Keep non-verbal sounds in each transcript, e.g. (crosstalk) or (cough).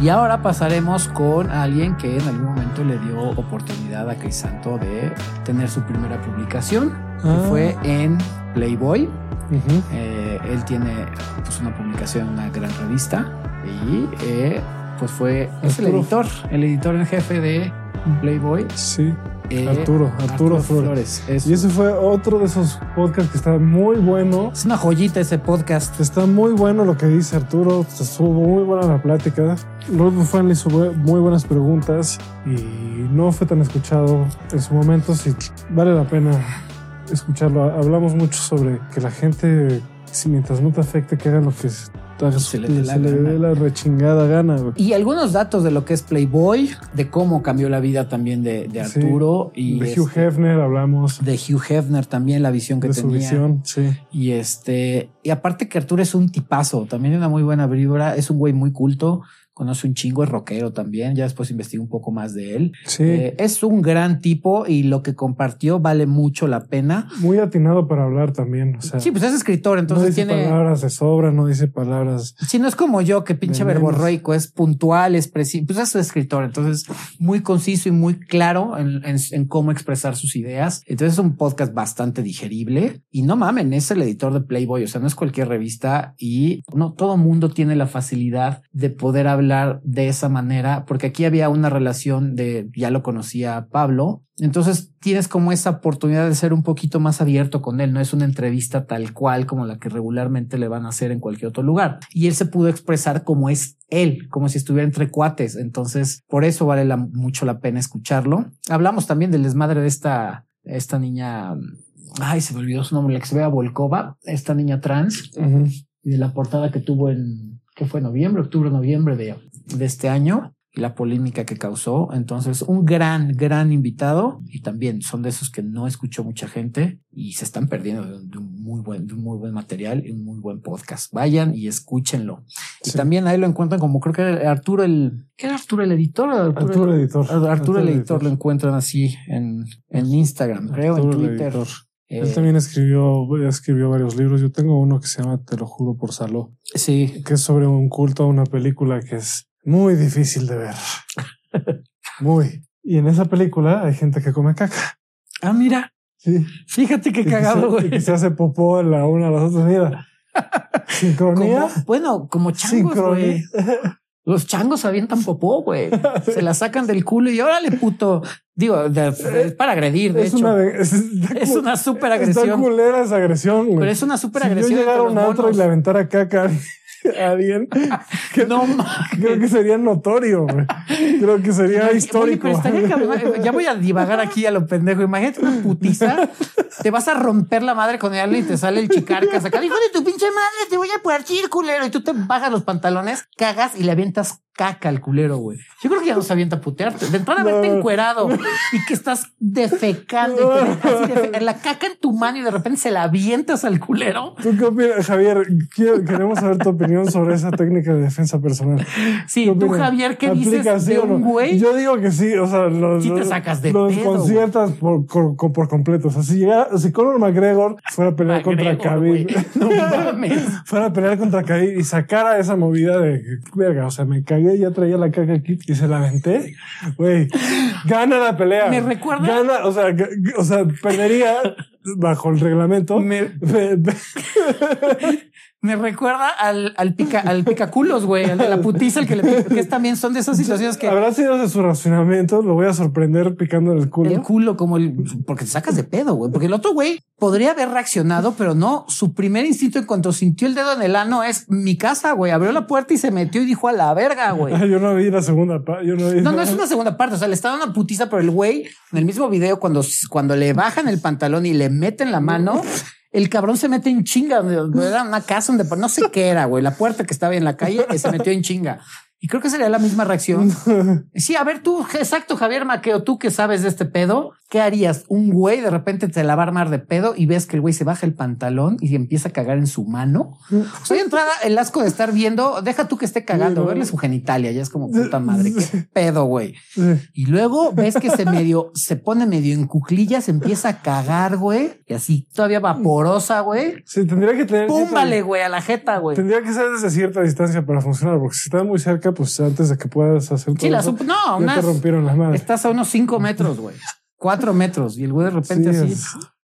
Y ahora pasaremos con alguien que en algún momento le dio oportunidad a Crisanto de tener su primera publicación, que Ah. fue en Playboy. Eh, él tiene pues, una publicación en una gran revista y eh, pues fue es el editor, el editor en jefe de Playboy. Sí, eh, Arturo, Arturo Flores. Es, y ese fue otro de esos podcasts que está muy bueno. es una joyita ese podcast. Está muy bueno lo que dice Arturo. Estuvo muy buena la plática. Rodolfo Fan le hizo muy buenas preguntas y no fue tan escuchado en su momento. Sí, vale la pena escucharlo. Hablamos mucho sobre que la gente, si mientras no te afecte, que haga lo que haga Se le dé la se le gana. dé la rechingada gana. güey. Y algunos datos de lo que es Playboy, de cómo cambió la vida también de, de Sí. Arturo y De Hugh este, Hefner hablamos. de Hugh Hefner también, la visión que De su tenía. visión, sí. Y este, y aparte que Arturo es un tipazo, también una muy buena vibra, es un güey muy culto, conoce un chingo, es rockero también, ya después investigué un poco más de él. Sí, Eh, es un gran tipo y lo que compartió vale mucho la pena. muy atinado para hablar también. O sea, Sí, pues es escritor, no entonces dice tiene... palabras de sobra, no dice palabras. Si no es como yo, que pinche verborreico, es puntual, es preciso, pues es escritor, entonces muy conciso y muy claro en, en- en cómo expresar sus ideas. Entonces es un podcast bastante digerible y no mamen, es el editor de Playboy, o sea, no es cualquier revista y no todo mundo tiene la facilidad de poder hablar de esa manera, porque aquí había una relación de, ya lo conocía Pablo, entonces tienes como esa oportunidad de ser un poquito más abierto con él, no es una entrevista tal cual como la que regularmente le van a hacer en cualquier otro lugar. Y él se pudo expresar como es él, como si estuviera entre cuates. Entonces, por eso vale la- mucho la pena escucharlo. Hablamos también del desmadre de esta, esta niña, ay, se me olvidó su nombre, la que se ve a Volkova, esta niña trans, y de la portada que tuvo en, que fue noviembre, octubre, noviembre de, de este año y la polémica que causó. Entonces, un gran, gran invitado y también son de esos que no escuchó mucha gente y se están perdiendo de, un- de un muy buen, de un muy buen material y un muy buen podcast. Vayan y escúchenlo. Y Sí. también ahí lo encuentran como creo que era Arturo el, ¿qué era Arturo el editor? Arturo editor. Arturo, el editor lo encuentran así en, en Instagram, creo, en Arturo el Twitter. editor. Eh, Él también escribió, escribió varios libros. Yo tengo uno que se llama Te lo juro por Saló, sí, que es sobre un culto a una película que es muy difícil de ver. (laughs) muy. Y en esa película hay gente que come caca. Ah, mira, Sí. fíjate qué cagado, güey. que se hace popó a la una a las otras. Mira. (laughs) Sincronía. Como- bueno, como changos, güey. (laughs) Los changos avientan popó, güey. (laughs) Se la sacan del culo y órale, puto. Digo, de- es para agredir, de Es hecho. una, es, (laughs) es una súper Está agresión. culera esa agresión, güey. Pero es una súper si yo agresión. llegara a un antro y le aventara caca (laughs) a alguien, (laughs) que- No mames. creo que sería notorio, güey. Creo que sería Oye, histórico. pero cabrón. Ya voy a divagar aquí a lo pendejo. Imagínate una putiza. Te vas a romper la madre con alguien y te sale el chicarcas acá. Hijo de tu pinche madre, te voy a partir, culero. Y tú te bajas los pantalones, cagas y le avientas caca al culero, güey. Yo creo que ya no se avienta a putearte. De entrada, No. verte encuerado y que estás defecando y defe- la caca en tu mano y de repente se la avientas al culero. ¿Tú qué opinas, Javier? Quiero- queremos saber tu opinión sobre esa técnica de defensa personal. Sí, ¿Qué tú? Javier, ¿qué ¿Aplica dices de un güey? Yo digo que sí. O sea, los, Sí te los- sacas de los pedo, conciertas por, por, por completo. O sea, si, llegara, si Conor McGregor fuera a pelear contra Khabib, güey. (laughs) No mames. (laughs) fuera a pelear contra Khabib y sacara esa movida de verga, o sea, me cagué, ya traía la caca aquí y se la aventé, güey, gana la pelea. Me recuerda- Gana, o sea, o sea, perdería bajo el reglamento. Me- (laughs) Me recuerda al, al pica, al picaculos, güey, al de la putiza, el que le pica, que es también son de esas situaciones que Habrá sido de su racionamiento, lo voy a sorprender picando el culo. el culo como el, porque te sacas de pedo, güey, porque el otro güey podría haber reaccionado, pero no, su primer instinto en cuanto sintió el dedo en el ano es mi casa, güey, abrió la puerta y se metió y dijo a la verga, güey. (laughs) Yo no vi la segunda parte. Yo no vi. No, no es una segunda parte. O sea, le está dando una putiza, pero el güey en el mismo video, cuando, cuando le bajan el pantalón y le meten la mano, el cabrón se mete en chinga. Era una casa donde no sé qué era, güey. La puerta que estaba en la calle eh, se metió en chinga. Y creo que sería la misma reacción. (laughs) Sí, a ver, tú, exacto, Javier Maqueo, tú que sabes de este pedo, ¿qué harías? Un güey de repente te la va a armar de pedo y ves que el güey se baja el pantalón y empieza a cagar en su mano. O sea, de entrada, el asco de estar viendo, deja tú que esté cagando, verle su genitalia, ya es como puta madre, qué pedo, güey. Y luego ves que se medio, se pone medio en cuclillas, empieza a cagar, güey, y así todavía vaporosa, güey. Sí, tendría que tener. Púmbale, güey, a la jeta, güey. Tendría que ser desde cierta distancia para funcionar, porque si estás muy cerca, pues antes de que puedas hacer todo Sí, la eso, no, ya unas- te rompieron las manos. Estás a unos cinco metros, güey. Cuatro metros. Y el güey de repente así.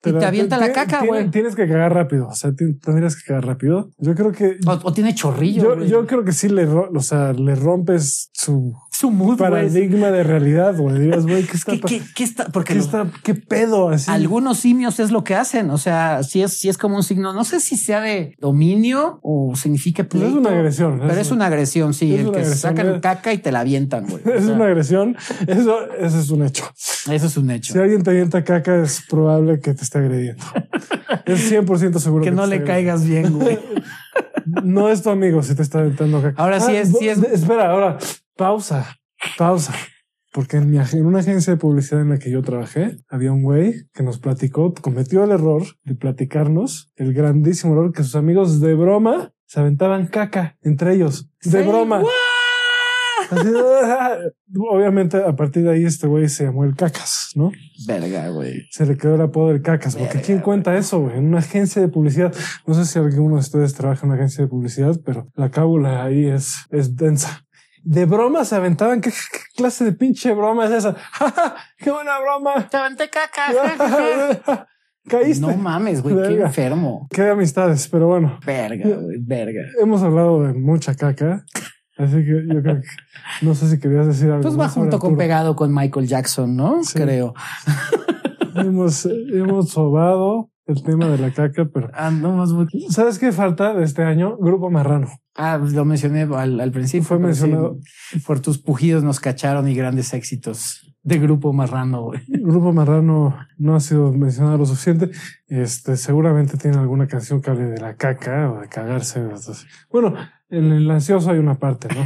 Y te avienta la caca, güey. Tienes que cagar rápido. O sea, tendrías que cagar rápido. Yo creo que. O, o tiene chorrillo. Yo, yo creo que sí le, o sea, le rompes su Su mood, paradigma de realidad, güey. Dirías, güey, ¿qué está ¿Qué, qué, qué está? Porque qué los- está, qué pedo así? algunos simios es lo que hacen. O sea, si es, si es como un signo, no sé si sea de dominio o significa Pues es pleito, una agresión. Pero es una agresión, sí. es el que agresión, sacan es- caca y te la avientan, güey. (laughs) O Es sea, una agresión. Eso, eso es un hecho. Eso es un hecho. Si alguien te avienta caca, es probable que te esté agrediendo. Es 100% seguro que te no está le caigas bien, güey. (laughs) No es tu amigo si te está aventando caca. Ahora sí es- bo- sí es- Espera, ahora pausa, pausa. Porque en, mi, en una agencia de publicidad en la que yo trabajé, había un güey que nos platicó, cometió el error de platicarnos, el grandísimo error que sus amigos de broma se aventaban caca entre ellos. De broma. what? Así, obviamente, a partir de ahí, este güey se llamó el cacas, ¿no? Verga, güey. Se le quedó el apodo del cacas, porque Verga, ¿quién cuenta eso? güey? En una agencia de publicidad. No sé si alguno de ustedes trabaja en una agencia de publicidad, pero la cábula ahí es, es densa. De broma se aventaban. ¿Qué, qué clase de pinche broma es esa? (laughs) ¡Qué buena broma! Te aventé caca. (laughs) Caíste. No mames, güey. Qué enfermo. Qué amistades, pero bueno, Verga, güey. Verga. hemos hablado de mucha caca. Así que yo creo que no sé si querías decir algo. Pues va junto con pegado con Michael Jackson, ¿no? Sí. Creo. Hemos, hemos sobado el tema de la caca, pero Ah, no más ¿sabes qué falta de este año? Grupo Marrano. Ah, lo mencioné al, al principio. Fue pero sí, mencionado. por tus pujidos nos cacharon y grandes éxitos de grupo marrano. Grupo Marrano no ha sido mencionado lo suficiente. Este, seguramente tiene alguna canción que hable de la caca o de cagarse. Bueno, en el ansioso hay una parte, ¿no?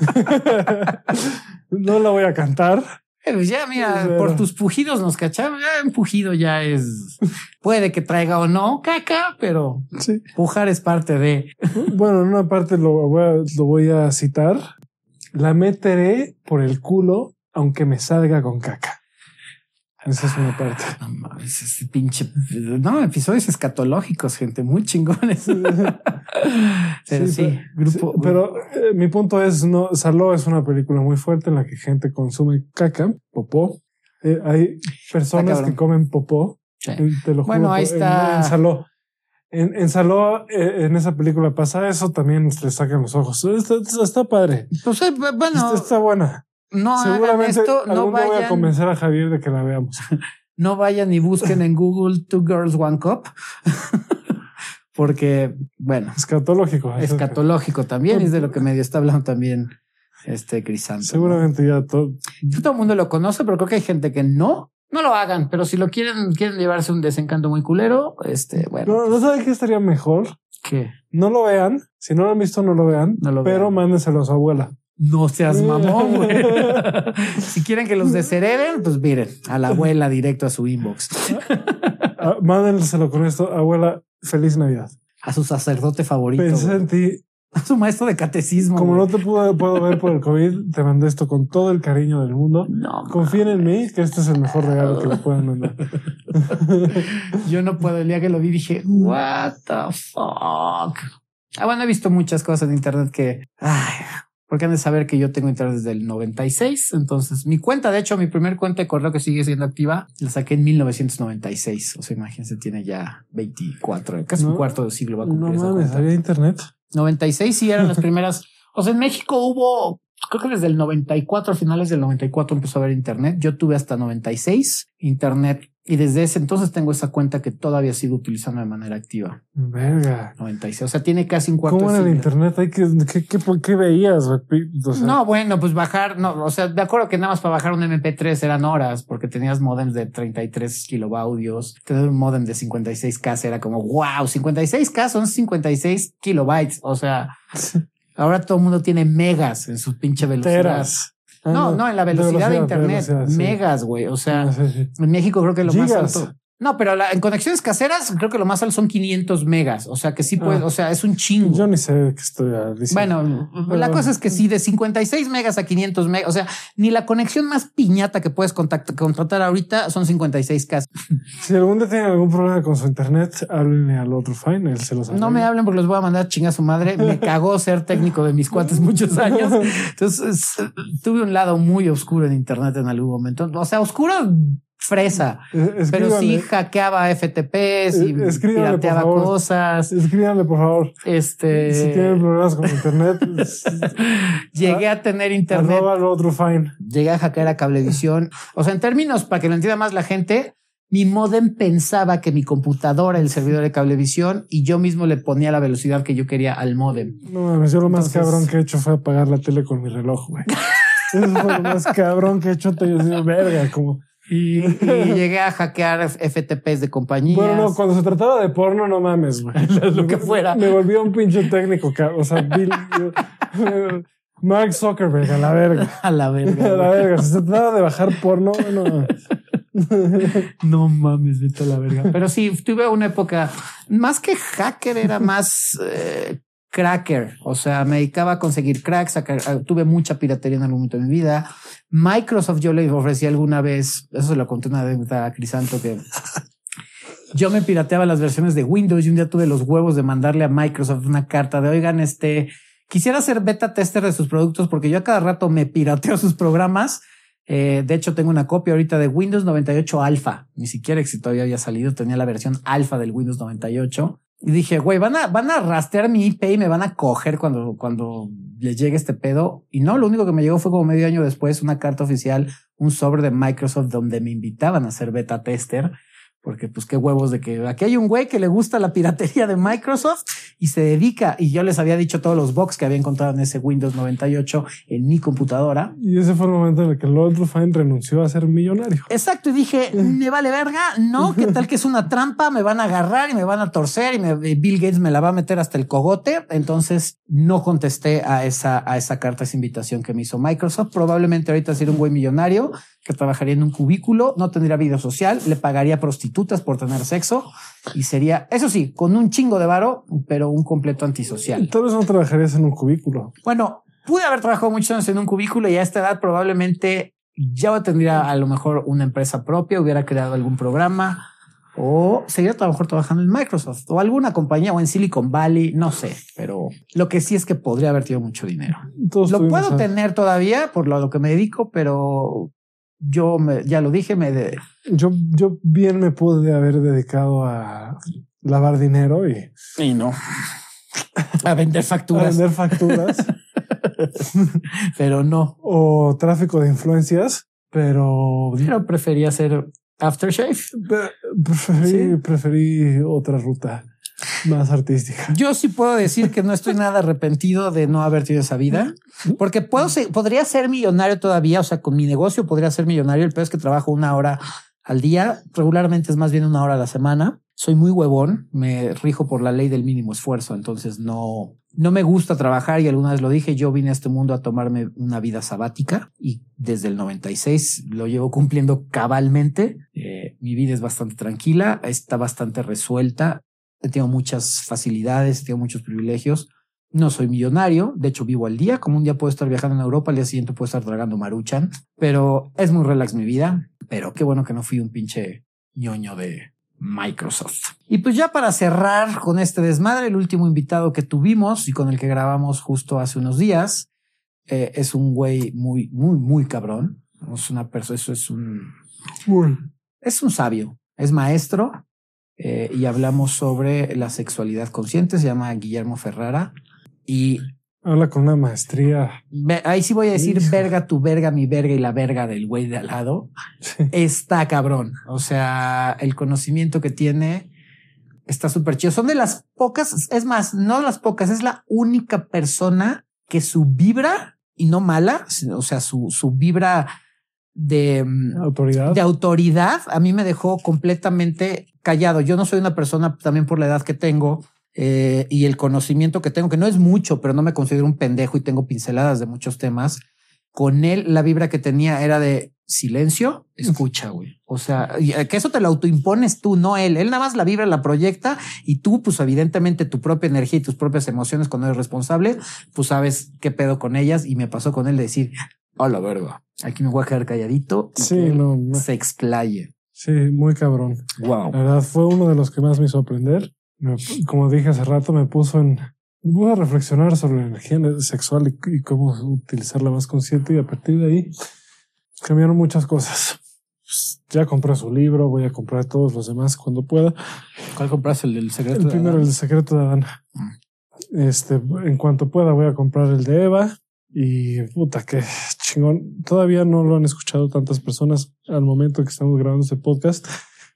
(laughs) no la voy a cantar. Pero ya, mira, Pero- por tus pujidos nos cacharon. Ya un pujido ya es. Puede que traiga o no caca, pero Sí. pujar es parte de. Bueno, en una parte lo voy a, lo voy a citar. La meteré por el culo aunque me salga con caca. Esa es una parte. No mames, ese pinche. No, episodios escatológicos, gente, muy chingones. (laughs) Pero sí, pero- grupo. sí, pero eh, mi punto es, no, Saló es una película muy fuerte en la que gente consume caca, popó. Eh, hay personas que comen popó. Sí. eh, Te lo juro. Bueno, ahí está. En, en Saló. En, en Saló, eh, en esa película pasa eso, también le sacan los ojos. Está, está- padre. Pues eh, bueno, está, está buena. No hagan Seguramente esto, no día voy a vayan, convencer a Javier de que la veamos. (laughs) no vayan y busquen en Google Two Girls One Cup. (laughs) Porque, bueno, Escatológico. escatológico también es de lo que medio está hablando también este Crisanto. ¿no? Seguramente ya todo. Todo el mundo lo conoce, pero creo que hay gente que no. No lo hagan, pero si lo quieren, quieren llevarse un desencanto muy culero, este, bueno, No, no sabe qué estaría mejor. que No lo vean. Si no lo han visto, no lo vean. No lo pero vean. mándenselo a su abuela. No seas mamón, güey. (laughs) si quieren que los deshereden, pues miren, a la abuela directo a su inbox, Ah, mándenselo con esto. Abuela, feliz Navidad. a su sacerdote favorito, Pensé güey. en ti. a su maestro de catecismo. Como güey. no te puedo, puedo ver por el COVID, te mandé esto con todo el cariño del mundo. No, Confíen en mí, que este es el mejor regalo que le puedan mandar. (laughs) Yo no puedo. El día que lo vi dije, what the fuck. Ah, bueno, he visto muchas cosas en internet que, ay, porque han de saber que yo tengo internet desde el 96. Entonces, mi cuenta, de hecho, mi primer cuenta de correo que sigue siendo activa, la saqué en 1996. O sea, imagínense, tiene ya 24, casi un No, cuarto de siglo va a No cumplir esa mames, había internet. 96 sí eran las (laughs) primeras. O sea, en México hubo, creo que desde el 94, a finales del 94 empezó a haber internet. Yo tuve hasta 96 internet y desde ese entonces tengo esa cuenta que todavía sigo utilizando de manera activa. Verga. 96. O sea, tiene casi un cuarto ¿Cómo de era el internet? ¿Qué, qué, qué, qué veías? güey? O sea, No, bueno, pues bajar, no, o sea, de acuerdo que nada más para bajar un MP3 eran horas, porque tenías modems de 33 kilobaudios, tener un modem de 56K era como, wow, 56K son 56 kilobytes, o sea, (laughs) Ahora todo el mundo tiene megas en su pinche velocidad. Teras. Ah, No, no, en la velocidad de, internet. velocidad, sí. Megas, güey. O sea, Ah, sí, sí. en México creo que lo Gigas. más alto. No, pero la- en conexiones caseras creo que lo más alto son 500 megas. O sea que sí puede, Ah. o sea, es un chingo. Yo ni sé qué estoy ah, diciendo. Bueno, la cosa es que sí, de 56 megas a 500 megas, o sea, ni la conexión más piñata que puedes contact- contratar ahorita son 56 k (laughs) Si algún día tienen algún problema con su internet, háblenle al otro fine, él se los No me hablen porque los voy a mandar a chingar a su madre. Me (laughs) cagó ser técnico de mis cuates muchos años. (laughs) Entonces tuve un lado muy oscuro en internet en algún momento. O sea, oscuro fresa, pero sí hackeaba FTPs y Eh, por pirateaba favor. cosas. escríbanle, por favor. Este Si tienen problemas con internet, (laughs) es- llegué a tener internet. arroba al otro fine. llegué a hackear a Cablevisión. O sea, en términos, para que lo entienda más la gente, mi modem pensaba que mi computadora era el servidor de Cablevisión y yo mismo le ponía la velocidad que yo quería al modem. No yo lo más Entonces- cabrón que he hecho fue apagar la tele con mi reloj, güey. Eso fue lo más cabrón que he hecho. Te verga, como. Y, y (laughs) llegué a hackear FTPs de compañías. Bueno, no, cuando se trataba de porno, no mames, güey. (laughs) Lo que fuera. Me volví un pinche técnico. O sea, Bill, Mark Zuckerberg, a la verga. (laughs) a la A verga. la güey. verga. Si se trataba de bajar porno, bueno. No mames, vete a la verga. Pero sí, tuve una época más que hacker, era más eh, cracker. O sea, me dedicaba a conseguir cracks. a tuve mucha piratería en algún momento de mi vida. Microsoft, yo le ofrecí alguna vez, eso se lo conté una vez a Crisanto que yo me pirateaba las versiones de Windows y un día tuve los huevos de mandarle a Microsoft una carta de oigan, este quisiera ser beta tester de sus productos porque yo a cada rato me pirateo sus programas. Eh, de hecho, tengo una copia ahorita de Windows 98 Alpha. Ni siquiera si había salido. Tenía la versión alfa del Windows 98. Y dije, güey, van a, van a rastrear mi IP y me van a coger cuando, cuando les llegue este pedo. Y no, lo único que me llegó fue como medio año después una carta oficial, un sobre de Microsoft donde me invitaban a ser beta tester. Porque pues qué huevos de que aquí hay un güey que le gusta la piratería de Microsoft y se dedica. Y yo les había dicho todos los bugs que había encontrado en ese Windows 98 en mi computadora. Y ese fue el momento en el que el otro fine renunció a ser millonario. Exacto. Y dije, me vale verga. No, qué tal que es una trampa. Me van a agarrar y me van a torcer y me- Bill Gates me la va a meter hasta el cogote. Entonces no contesté a esa, a esa carta, esa invitación que me hizo Microsoft. Probablemente ahorita sería un güey millonario que trabajaría en un cubículo, no tendría vida social, le pagaría prostitutas por tener sexo y sería, eso sí, con un chingo de varo, pero un completo antisocial. Tal vez no trabajarías en un cubículo. Bueno, pude haber trabajado muchos años en un cubículo y a esta edad probablemente ya tendría a lo mejor una empresa propia, hubiera creado algún programa o seguiría a lo mejor trabajando en Microsoft o alguna compañía o en Silicon Valley, no sé, pero lo que sí es que podría haber tenido mucho dinero. Todos Lo puedo a- tener todavía por lo, lo que me dedico, pero yo me, ya lo dije, me de- Yo, yo bien me pude haber dedicado a lavar dinero y y no a vender a facturas, vender facturas (laughs) pero no. o tráfico de influencias, pero Pero prefería hacer aftershave. Preferí, Sí. preferí otra ruta más artística. Yo sí puedo decir que no estoy nada arrepentido de no haber tenido esa vida, porque puedo ser, podría ser millonario todavía. O sea, con mi negocio podría ser millonario. El peor es que trabajo una hora al día. Regularmente es más bien una hora a la semana. Soy muy huevón. Me rijo por la ley del mínimo esfuerzo. Entonces no, no me gusta trabajar y alguna vez lo dije. Yo vine a este mundo a tomarme una vida sabática y desde el 96 lo llevo cumpliendo cabalmente. Eh, mi vida es bastante tranquila, está bastante resuelta. Tengo muchas facilidades, tengo muchos privilegios. No soy millonario, de hecho vivo al día, como un día puedo estar viajando en Europa, al día siguiente puedo estar tragando maruchan, pero es muy relax mi vida, pero qué bueno que no fui un pinche ñoño de Microsoft. Y pues ya para cerrar con este desmadre, el último invitado que tuvimos y con el que grabamos justo hace unos días, eh, es un güey muy, muy, muy cabrón. Es una persona, eso es un, es un sabio, es maestro eh, y hablamos sobre la sexualidad consciente. Se llama Guillermo Ferrara y Habla con una maestría. ahí sí voy a decir verga, tu verga, mi verga y la verga del güey de al lado. Sí. Está cabrón. O sea, el conocimiento que tiene está súper chido. Son de las pocas, es más, no las pocas, es la única persona que su vibra y no mala, o sea, su, su vibra de, mm, Autoridad. de autoridad a mí me dejó completamente callado. Yo no soy una persona también por la edad que tengo eh, y el conocimiento que tengo, que no es mucho, pero no me considero un pendejo y tengo pinceladas de muchos temas. Con él, la vibra que tenía era de silencio, escucha, güey. O sea, eh, que eso te lo autoimpones tú, no él. Él nada más la vibra la proyecta y tú, pues evidentemente tu propia energía y tus propias emociones cuando eres responsable, pues sabes qué pedo con ellas. Y me pasó con él de decir, a la verga, aquí me voy a quedar calladito. Sí, no. Se explaye. Sí, muy cabrón. Wow. La verdad fue uno de los que más me hizo aprender. Me- como dije hace rato, me puso en. Me puso a reflexionar sobre la energía sexual y, y cómo utilizarla más consciente. Y a partir de ahí cambiaron muchas cosas. Ya compré su libro, voy a comprar todos los demás cuando pueda. ¿Cuál compraste el del secreto? El de primero, Adán? el secreto de Adán. Este, en cuanto pueda, voy a comprar el de Eva. Y puta, qué chingón. Todavía no lo han escuchado tantas personas al momento que estamos grabando este podcast,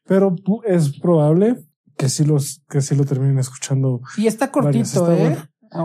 pero es probable que sí los, que sí lo terminen escuchando. Y está cortito, está ¿eh? bueno.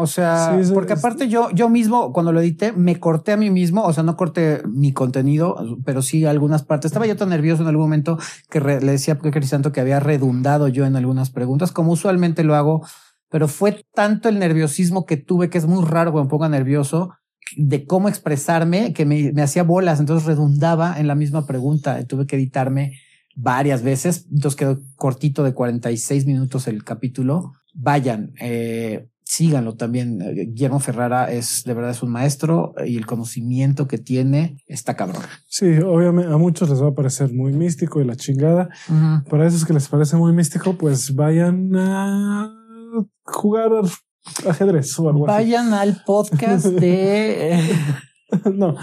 O sea, Sí, es- porque es- aparte yo, yo mismo, cuando lo edité, me corté a mí mismo, o sea, no corté mi contenido, pero sí algunas partes. Estaba yo tan nervioso en algún momento que re- le decía a Crisanto que había redundado yo en algunas preguntas, como usualmente lo hago, pero fue tanto el nerviosismo que tuve, que es muy raro que me ponga nervioso, de cómo expresarme, que me, me hacía bolas, entonces redundaba en la misma pregunta, tuve que editarme varias veces, entonces quedó cortito de 46 minutos el capítulo. Vayan, eh, síganlo también. Guillermo Ferrara es de verdad es un maestro y el conocimiento que tiene está cabrón. Sí, obviamente a muchos les va a parecer muy místico y la chingada. Para esos que les parece muy místico, pues vayan a jugar ajedrez o algo Vayan al podcast de. (laughs) No.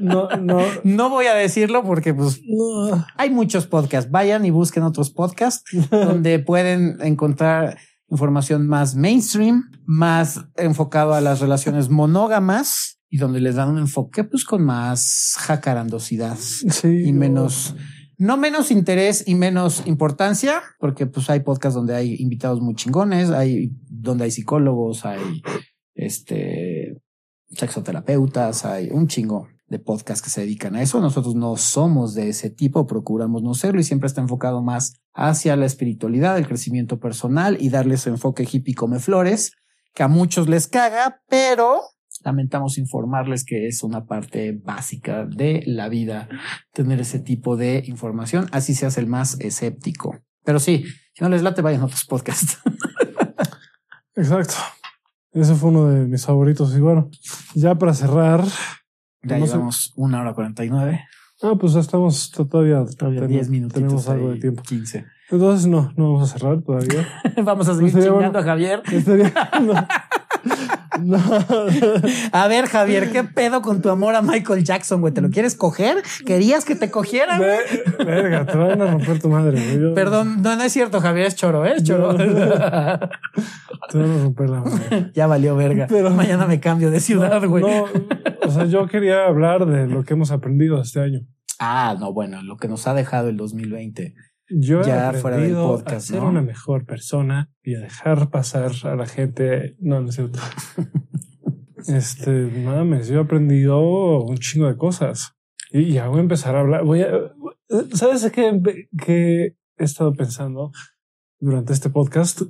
No, no, no voy a decirlo porque pues no. hay muchos podcasts. Vayan y busquen otros podcasts (laughs) donde pueden encontrar información más mainstream, más enfocado a las relaciones monógamas y donde les dan un enfoque pues con más jacarandosidad Sí. y menos, no menos interés y menos importancia, porque pues hay podcasts donde hay invitados muy chingones, hay donde hay psicólogos, hay este sexoterapeutas, hay un chingo de podcasts que se dedican a eso. Nosotros no somos de ese tipo, procuramos no serlo y siempre está enfocado más hacia la espiritualidad, el crecimiento personal y darle su enfoque hippie come flores, que a muchos les caga, pero lamentamos informarles que es una parte básica de la vida tener ese tipo de información, así seas el más escéptico. Pero sí, si no les late, vayan a otros podcasts. (laughs) Exacto. Ese fue uno de mis favoritos. Y bueno, ya para cerrar, Ya No llevamos una hora cuarenta y nueve, ah, pues ya estamos todavía, todavía diez minutos. Tenemos algo de tiempo. 15. Entonces, no, no vamos a cerrar todavía. (laughs) Vamos a seguir Sería chingando bueno. a Javier. Estaría- (laughs) no. No. A ver, Javier, ¿qué pedo con tu amor a Michael Jackson, güey? ¿Te lo quieres coger? ¿Querías que te cogieran? Ve- Verga, te van a romper tu madre. güey. Yo- Perdón, no, no es cierto, Javier, es choro, ¿eh? Es choro. (laughs) Te van a romper la madre. ya valió verga. Pero- Mañana me cambio de ciudad, güey. No, o sea, yo quería hablar de lo que hemos aprendido este año. Ah, no, bueno, lo que nos ha dejado el 2020. Yo he Ya fuera del aprendido podcast, a ser ¿no? una mejor persona y a dejar pasar a la gente. No, no es cierto. (laughs) Este, mames, yo he aprendido un chingo de cosas y ya voy a empezar a hablar. Voy a, ¿sabes qué, qué he estado pensando durante este podcast?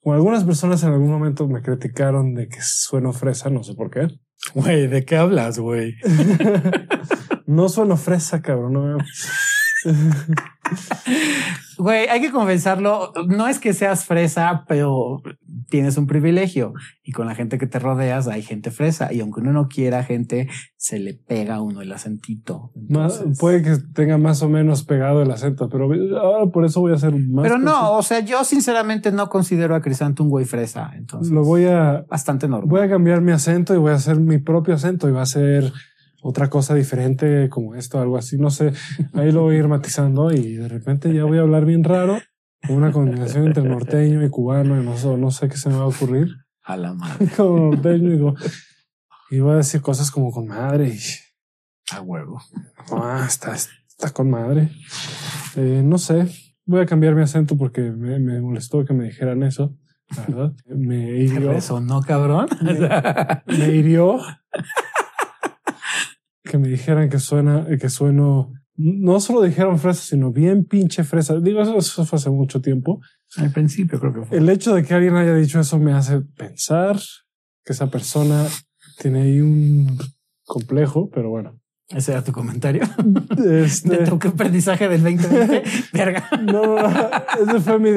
Como algunas personas en algún momento me criticaron de que sueno fresa, no sé por qué. Güey, ¿de qué hablas, güey? (laughs) no sueno fresa, cabrón. No me- Güey, hay que confesarlo. No es que seas fresa, pero tienes un privilegio y con la gente que te rodeas hay gente fresa y aunque uno no quiera gente, se le pega a uno el acentito. Más- puede que tenga más o menos pegado el acento, pero ahora por eso voy a hacer más. pero no, consciente. o sea, yo sinceramente no considero a Crisanto un güey fresa. Entonces, Lo voy a, bastante normal. voy a cambiar mi acento y voy a hacer mi propio acento y va a ser otra cosa diferente como esto, algo así. No sé, ahí lo voy a ir matizando y de repente ya voy a hablar bien raro. Una combinación entre norteño y cubano y no sé, no sé qué se me va a ocurrir. A la madre. (laughs) Como norteño y, y voy a decir cosas como con madre y A huevo. Ah, está, está con madre. Eh, no sé. Voy a cambiar mi acento porque me, me molestó que me dijeran eso. ¿Verdad? Me hirió. Eso no, cabrón. Me (laughs) hirió. Que me dijeran que suena, que sueno no solo dijeron fresa, sino bien pinche fresa. Digo, eso, eso fue hace mucho tiempo. Al principio creo que fue. El hecho de que alguien haya dicho eso me hace pensar que esa persona tiene ahí un complejo, pero bueno. Ese era tu comentario. Este, De tu aprendizaje del 2020. (laughs) Verga. no, no, no, ese fue mi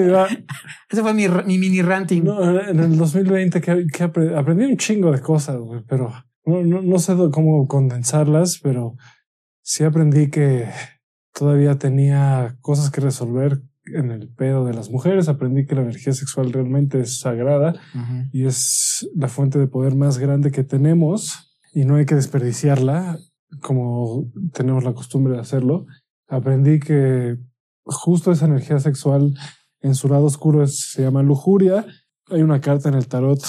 Ese fue mi, mi mini ranting. No, en el 2020 que, que apre- aprendí un chingo de cosas, güey, pero no, no, no sé cómo condensarlas, pero sí aprendí que todavía tenía cosas que resolver en el pedo de las mujeres. Aprendí que la energía sexual realmente es sagrada y es la fuente de poder más grande que tenemos y no hay que desperdiciarla como tenemos la costumbre de hacerlo. Aprendí que justo esa energía sexual en su lado oscuro es- se llama lujuria. Hay una carta en el tarot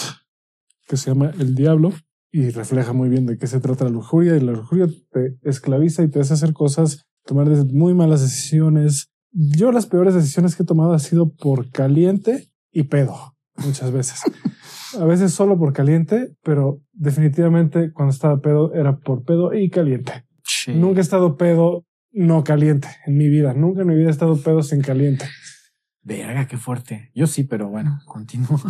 que se llama el diablo y refleja muy bien de qué se trata la lujuria y la lujuria te esclaviza y te hace hacer cosas, tomar muy malas decisiones. Yo las peores decisiones que he tomado ha sido por caliente y pedo muchas veces. (laughs) A veces solo por caliente, pero definitivamente cuando estaba pedo era por pedo y caliente. Sí. Nunca he estado pedo no caliente en mi vida. Nunca en mi vida he estado pedo sin caliente. Verga, qué fuerte. Yo sí, pero bueno, continúo.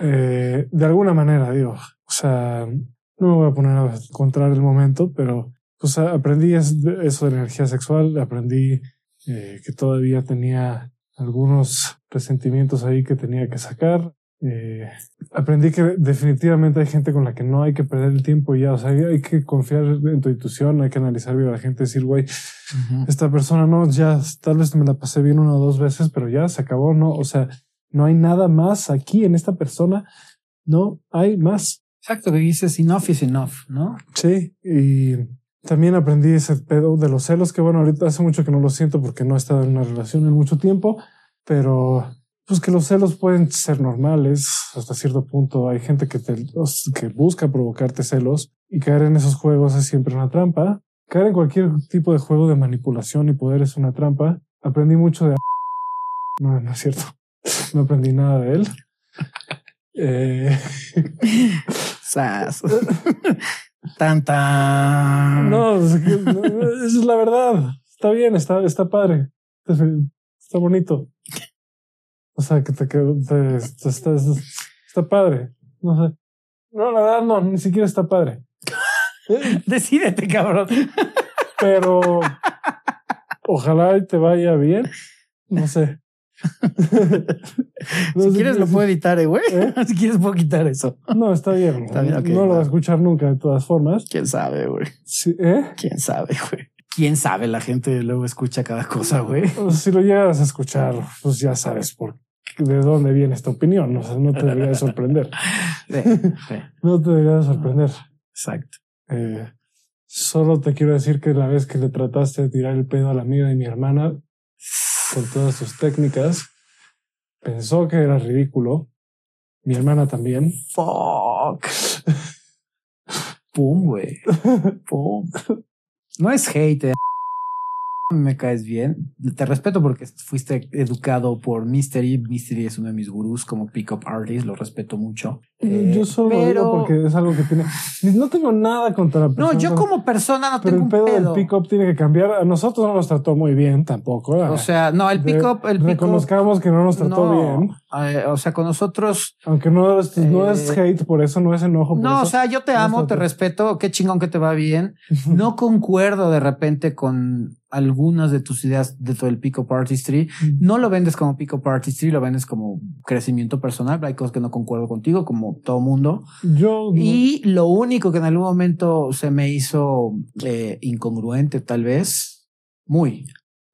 Eh, de alguna manera, digo, o sea, no me voy a poner a encontrar el momento, pero pues aprendí eso de energía sexual, aprendí eh, que todavía tenía algunos resentimientos ahí que tenía que sacar. Eh, aprendí que definitivamente hay gente con la que no hay que perder el tiempo ya, o sea, hay que confiar en tu intuición, hay que analizar bien a la gente, decir, güey, esta persona no, ya tal vez me la pasé bien una o dos veces, pero ya se acabó, no, o sea, no hay nada más aquí en esta persona, no hay más. Exacto, que dices enough is enough, ¿no? Sí, y también aprendí ese pedo de los celos, que bueno, ahorita hace mucho que no lo siento porque no he estado en una relación en mucho tiempo, pero pues que los celos pueden ser normales hasta cierto punto. Hay gente que te que busca provocarte celos y caer en esos juegos es siempre una trampa. Caer en cualquier tipo de juego de manipulación y poder es una trampa. Aprendí mucho de no, no es cierto. No aprendí nada de él. Eh, (laughs) Sas. (laughs) No, es que- no, esa es la verdad. Está bien, está, está padre. Está, bonito. O sea, que te quedó, te- te- está, está padre. No sé. No, la verdad, no, ni siquiera está padre. (laughs) Decídete, cabrón. Pero ojalá te vaya bien. No sé. (laughs) No si quieres lo puedo editar, eh, güey. ¿Eh? (laughs) Si quieres puedo quitar eso. No, está bien. Está bien, ok, no lo va a escuchar nunca de todas formas. ¿Quién sabe, güey? Sí, ¿eh? ¿Quién sabe, güey? ¿Quién sabe? La gente luego escucha cada cosa, güey. Si lo llegas a escuchar, pues ya sabes por de dónde viene esta opinión. O sea, no te debería de sorprender. (laughs) Sí, sí, No te debería de sorprender. exacto. Eh, solo te quiero decir que la vez que le trataste de tirar el pedo a la amiga de mi hermana con todas sus técnicas, pensó que era ridículo. Mi hermana también. Fuck. Pum, güey. (laughs) Pum. No es hate. Eh. Me caes bien. Te respeto porque fuiste educado por Mystery. Mystery es uno de mis gurús como pickup artist. Lo respeto mucho. Eh, Yo solo lo pero- digo porque es algo que tiene. No tengo nada contra la No, persona. yo como persona no Pero tengo el un pedo, pedo. del pick-up tiene que cambiar. A nosotros no nos trató muy bien tampoco. O sea, no, el pick-up, el pick-up. Reconozcamos que no nos trató no, bien. eh, o sea, con nosotros Aunque no es, no Eh, es hate por eso, no es enojo. por No, eso. o sea, yo te No amo, te respeto, qué chingón que te va bien. (laughs) No concuerdo de repente con algunas de tus ideas de todo el pick-up artistry. No lo vendes como pick-up artistry, lo vendes como crecimiento personal. Hay cosas que no concuerdo contigo, como todo mundo. Yo Y lo único que en algún momento se me hizo eh, incongruente, tal vez, muy,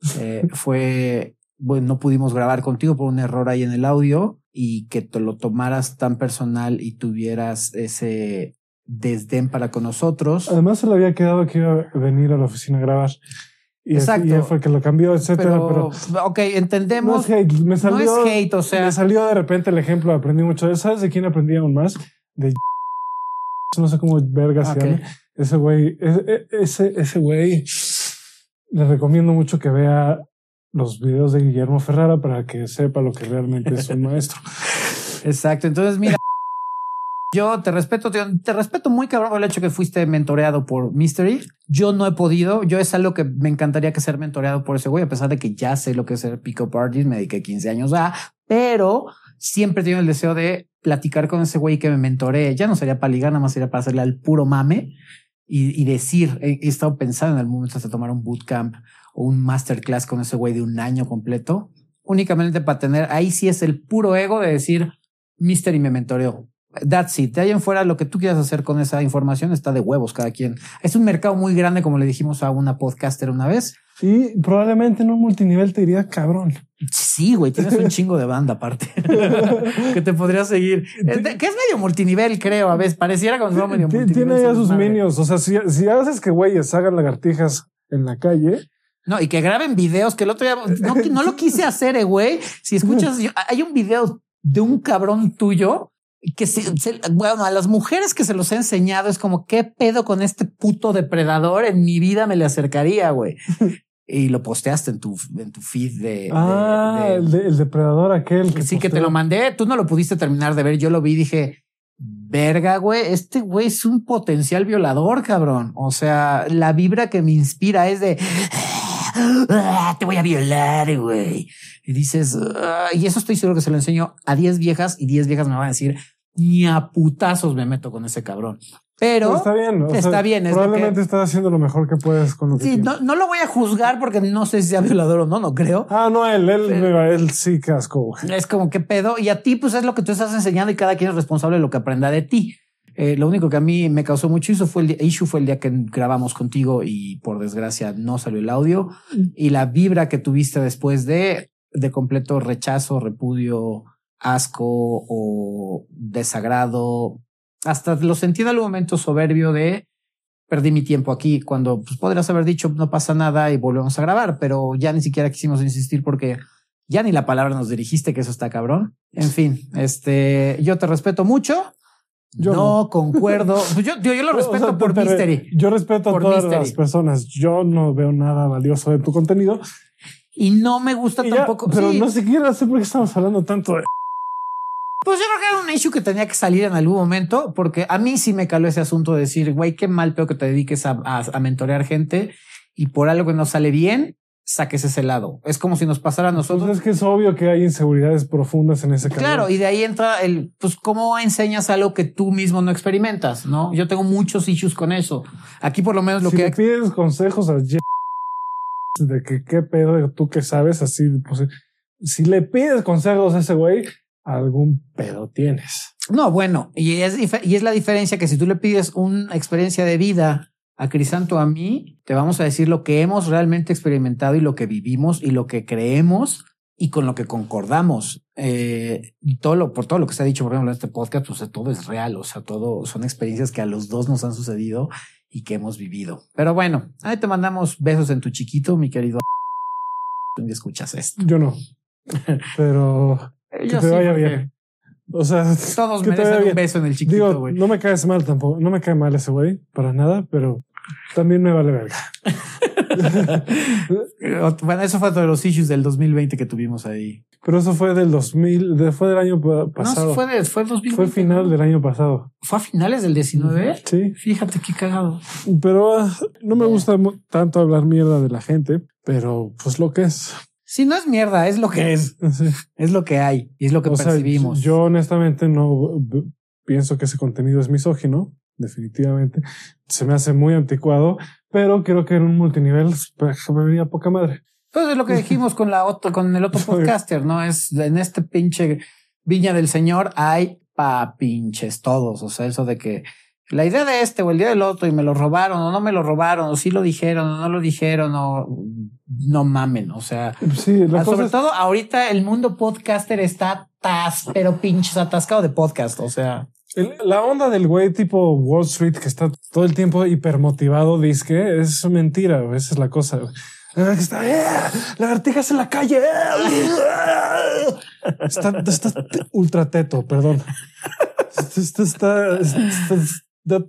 (laughs) eh, fue, bueno, no pudimos grabar contigo por un error ahí en el audio y que te lo tomaras tan personal y tuvieras ese desdén para con nosotros. Además, se le había quedado que iba a venir a la oficina a grabar. Y, Exacto. y él fue que lo cambió, etcétera. Pero, Pero, ok, no entendemos. es hate. Me No es hate, o sea, me salió de repente el ejemplo. Aprendí mucho de ¿Sabes de quién aprendí aún más? De no sé cómo verga se llama. Ese güey, ese, ese, ese güey, le recomiendo mucho que vea los videos de Guillermo Ferrara para que sepa lo que realmente es un (laughs) maestro. Exacto. Entonces, mira, Yo te respeto, te, te respeto muy cabrón el hecho que fuiste mentoreado por Mystery. Yo no he podido. Yo es algo que me encantaría que ser mentoreado por ese güey, a pesar de que ya sé lo que es ser pick-up artist, me dediqué 15 años a, pero siempre he el deseo de platicar con ese güey que me mentoree. Ya no sería para ligar, nada más sería para hacerle al puro mame y, decir, he, estado pensando en el momento de tomar un bootcamp o un masterclass con ese güey de un año completo, únicamente para tener, ahí sí es el puro ego de decir, Mystery me mentoreó That's it. De ahí en fuera, lo que tú quieras hacer con esa información está de huevos cada quien. Es un mercado muy grande, como le dijimos a una podcaster una vez. Sí, probablemente en un multinivel te diría cabrón. Sí, güey, tienes un chingo de banda aparte (laughs) que te podría seguir. Que es medio multinivel, creo. A veces pareciera como medio multinivel. Tiene ya sus minions. O sea, si, si haces que güeyes hagan lagartijas en la calle, no, y que graben videos que el otro día no, no lo quise hacer, eh, güey. Si escuchas, (laughs) hay un video de un cabrón tuyo que se, se, bueno, a las mujeres que se los he enseñado es como qué pedo con este puto depredador en mi vida me le acercaría, güey. (laughs) y lo posteaste en tu, en tu feed de. Ah, de, de, el, de, el, depredador aquel. Que sí, posteó. que te lo mandé. Tú no lo pudiste terminar de ver. Yo lo vi y dije, verga, güey, este güey es un potencial violador, cabrón. O sea, la vibra que me inspira es de. Ah, (laughs) te voy a violar, güey. Y dices, ah, y eso estoy seguro que se lo enseño a 10 viejas y 10 viejas me van a decir, ni a putazos me meto con ese cabrón. Pero, Pero está bien, o está sea, bien. Es probablemente que, estás haciendo lo mejor que puedes con lo que Sí, no, no, lo voy a juzgar porque no sé si sea violador o no, no creo. Ah, no, él, él, Pero, él sí casco. Es como qué pedo. Y a ti, pues es lo que tú estás enseñando y cada quien es responsable de lo que aprenda de ti. Eh, lo único que a mí me causó mucho issue fue el día, issue fue el día que grabamos contigo y por desgracia no salió el audio y la vibra que tuviste después de, de completo rechazo, repudio, asco o desagrado. Hasta lo sentí en algún momento soberbio de perdí mi tiempo aquí cuando pues, podrías haber dicho no pasa nada y volvemos a grabar, pero ya ni siquiera quisimos insistir porque ya ni la palabra nos dirigiste, que eso está cabrón. En fin, este, yo te respeto mucho. Yo no, no, concuerdo. (laughs) Pues yo, yo, yo, lo respeto o sea, por te, Mystery. Yo respeto por a todas Mystery. las personas. Yo no veo nada valioso de tu contenido. Y no me gusta y tampoco. Ya, pero sí. no siquiera sé por qué estamos hablando tanto de. Pues yo creo que era un issue que tenía que salir en algún momento, porque a mí sí me caló ese asunto de decir, güey, qué mal peor que te dediques a, a, a mentorear gente y por algo que no sale bien, saques ese lado. Es como si nos pasara a nosotros. Pues es que es obvio que hay inseguridades profundas en ese caso. Claro, y de ahí entra el, pues, cómo enseñas algo que tú mismo no experimentas, ¿no? Yo tengo muchos issues con eso. Aquí por lo menos lo si que... le pides consejos a de que qué pedo tú que sabes así, pues, si le pides consejos a ese güey, algún pedo tienes. No, bueno, y es, y es la diferencia que si tú le pides una experiencia de vida a Crisanto, a mí, te vamos a decir lo que hemos realmente experimentado y lo que vivimos y lo que creemos y con lo que concordamos. Eh, y todo lo, por todo lo que se ha dicho, por ejemplo, en este podcast, pues todo es real, o sea, todo son experiencias que a los dos nos han sucedido y que hemos vivido. Pero bueno, ahí te mandamos besos en tu chiquito, mi querido. ¿Dónde escuchas esto? Yo no, pero que Yo te sí, vaya bien. O sea, Todos que merecen un beso en el chiquito, güey. no me caes mal tampoco, no me cae mal ese güey, para nada, pero también me vale verga. (laughs) bueno, eso fue de los issues del 2020 que tuvimos ahí. Pero eso fue del 2000, de, fue del año pa- pasado. No, fue, de, fue el 2020. Fue final del año pasado. ¿Fue a finales del 19? Sí, Fíjate qué cagado. pero ah, no me gusta tanto hablar mierda de la gente, pero pues lo que es. Si no es mierda, es lo que es. (laughs) Sí. Es lo que hay y es lo que O sea, percibimos. yo honestamente no b- pienso que ese contenido es misógino, definitivamente. Se me hace muy anticuado, pero creo que en un multinivel pues, me vería poca madre. Pues es lo que dijimos con la otro, con el otro (laughs) podcaster, ¿no? Es en este pinche viña del señor hay pa pinches todos. O sea, eso de que la idea de este o el día del otro y me lo robaron o no me lo robaron o sí lo dijeron o no lo dijeron o no mamen. O sea, Sí, la Ah, cosa sobre es- todo ahorita el mundo podcaster está tas, pero pinches atascado de podcast. O sea, El- la onda del güey tipo Wall Street que está todo el tiempo hipermotivado, disque, es mentira. Esa es la cosa. Ah, Está, "Eh, lagartijas en la calle. eh". Está, está ultra teto, perdón. Está, está,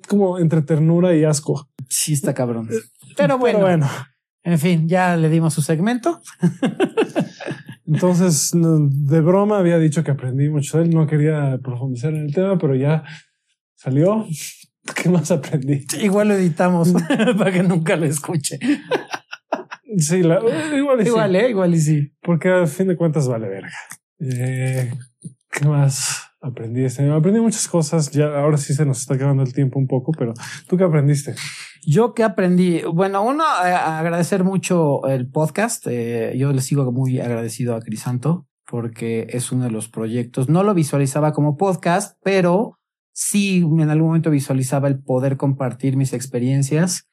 como entre ternura y asco. sí está cabrón. Pero bueno, Pero bueno, en fin, ya le dimos su segmento. Entonces de broma había dicho que aprendí mucho de él. No quería profundizar en el tema, pero ya salió. (laughs) ¿Qué más aprendí? Igual lo editamos (laughs) (laughs) para que nunca lo escuche. Sí, la, igual y Igual, sí. ¿eh? Igual y sí. Porque a fin de cuentas vale verga. Eh, ¿Qué más aprendí este? Aprendí muchas cosas. Ya ahora sí se nos está acabando el tiempo un poco, pero ¿tú qué aprendiste? Yo que aprendí, bueno, uno, eh, agradecer mucho el podcast. Eh, yo le sigo muy agradecido a Crisanto porque es uno de los proyectos. No lo visualizaba como podcast, pero sí en algún momento visualizaba el poder compartir mis experiencias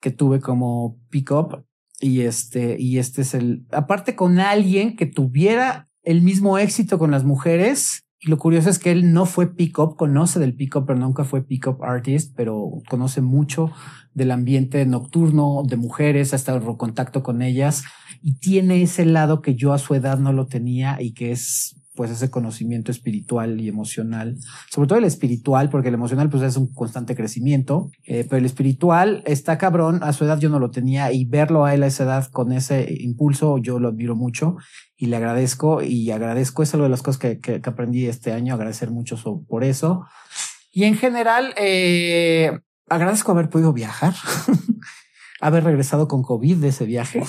que tuve como pick-up. Y este, y este es el, aparte con alguien que tuviera el mismo éxito con las mujeres. Y lo curioso es que él no fue pick-up, conoce del pick-up, pero nunca fue pick-up artist, pero conoce mucho del ambiente nocturno de mujeres, ha estado en contacto con ellas y tiene ese lado que yo a su edad no lo tenía y que es pues ese conocimiento espiritual y emocional, sobre todo el espiritual, porque el emocional pues es un constante crecimiento, eh, pero el espiritual está cabrón, a su edad yo no lo tenía y verlo a él a esa edad con ese impulso yo lo admiro mucho y le agradezco y agradezco, es algo de las cosas que, que, aprendí este año, agradecer mucho por eso. Y en general, eh, agradezco haber podido viajar. (laughs) haber regresado con COVID de ese viaje.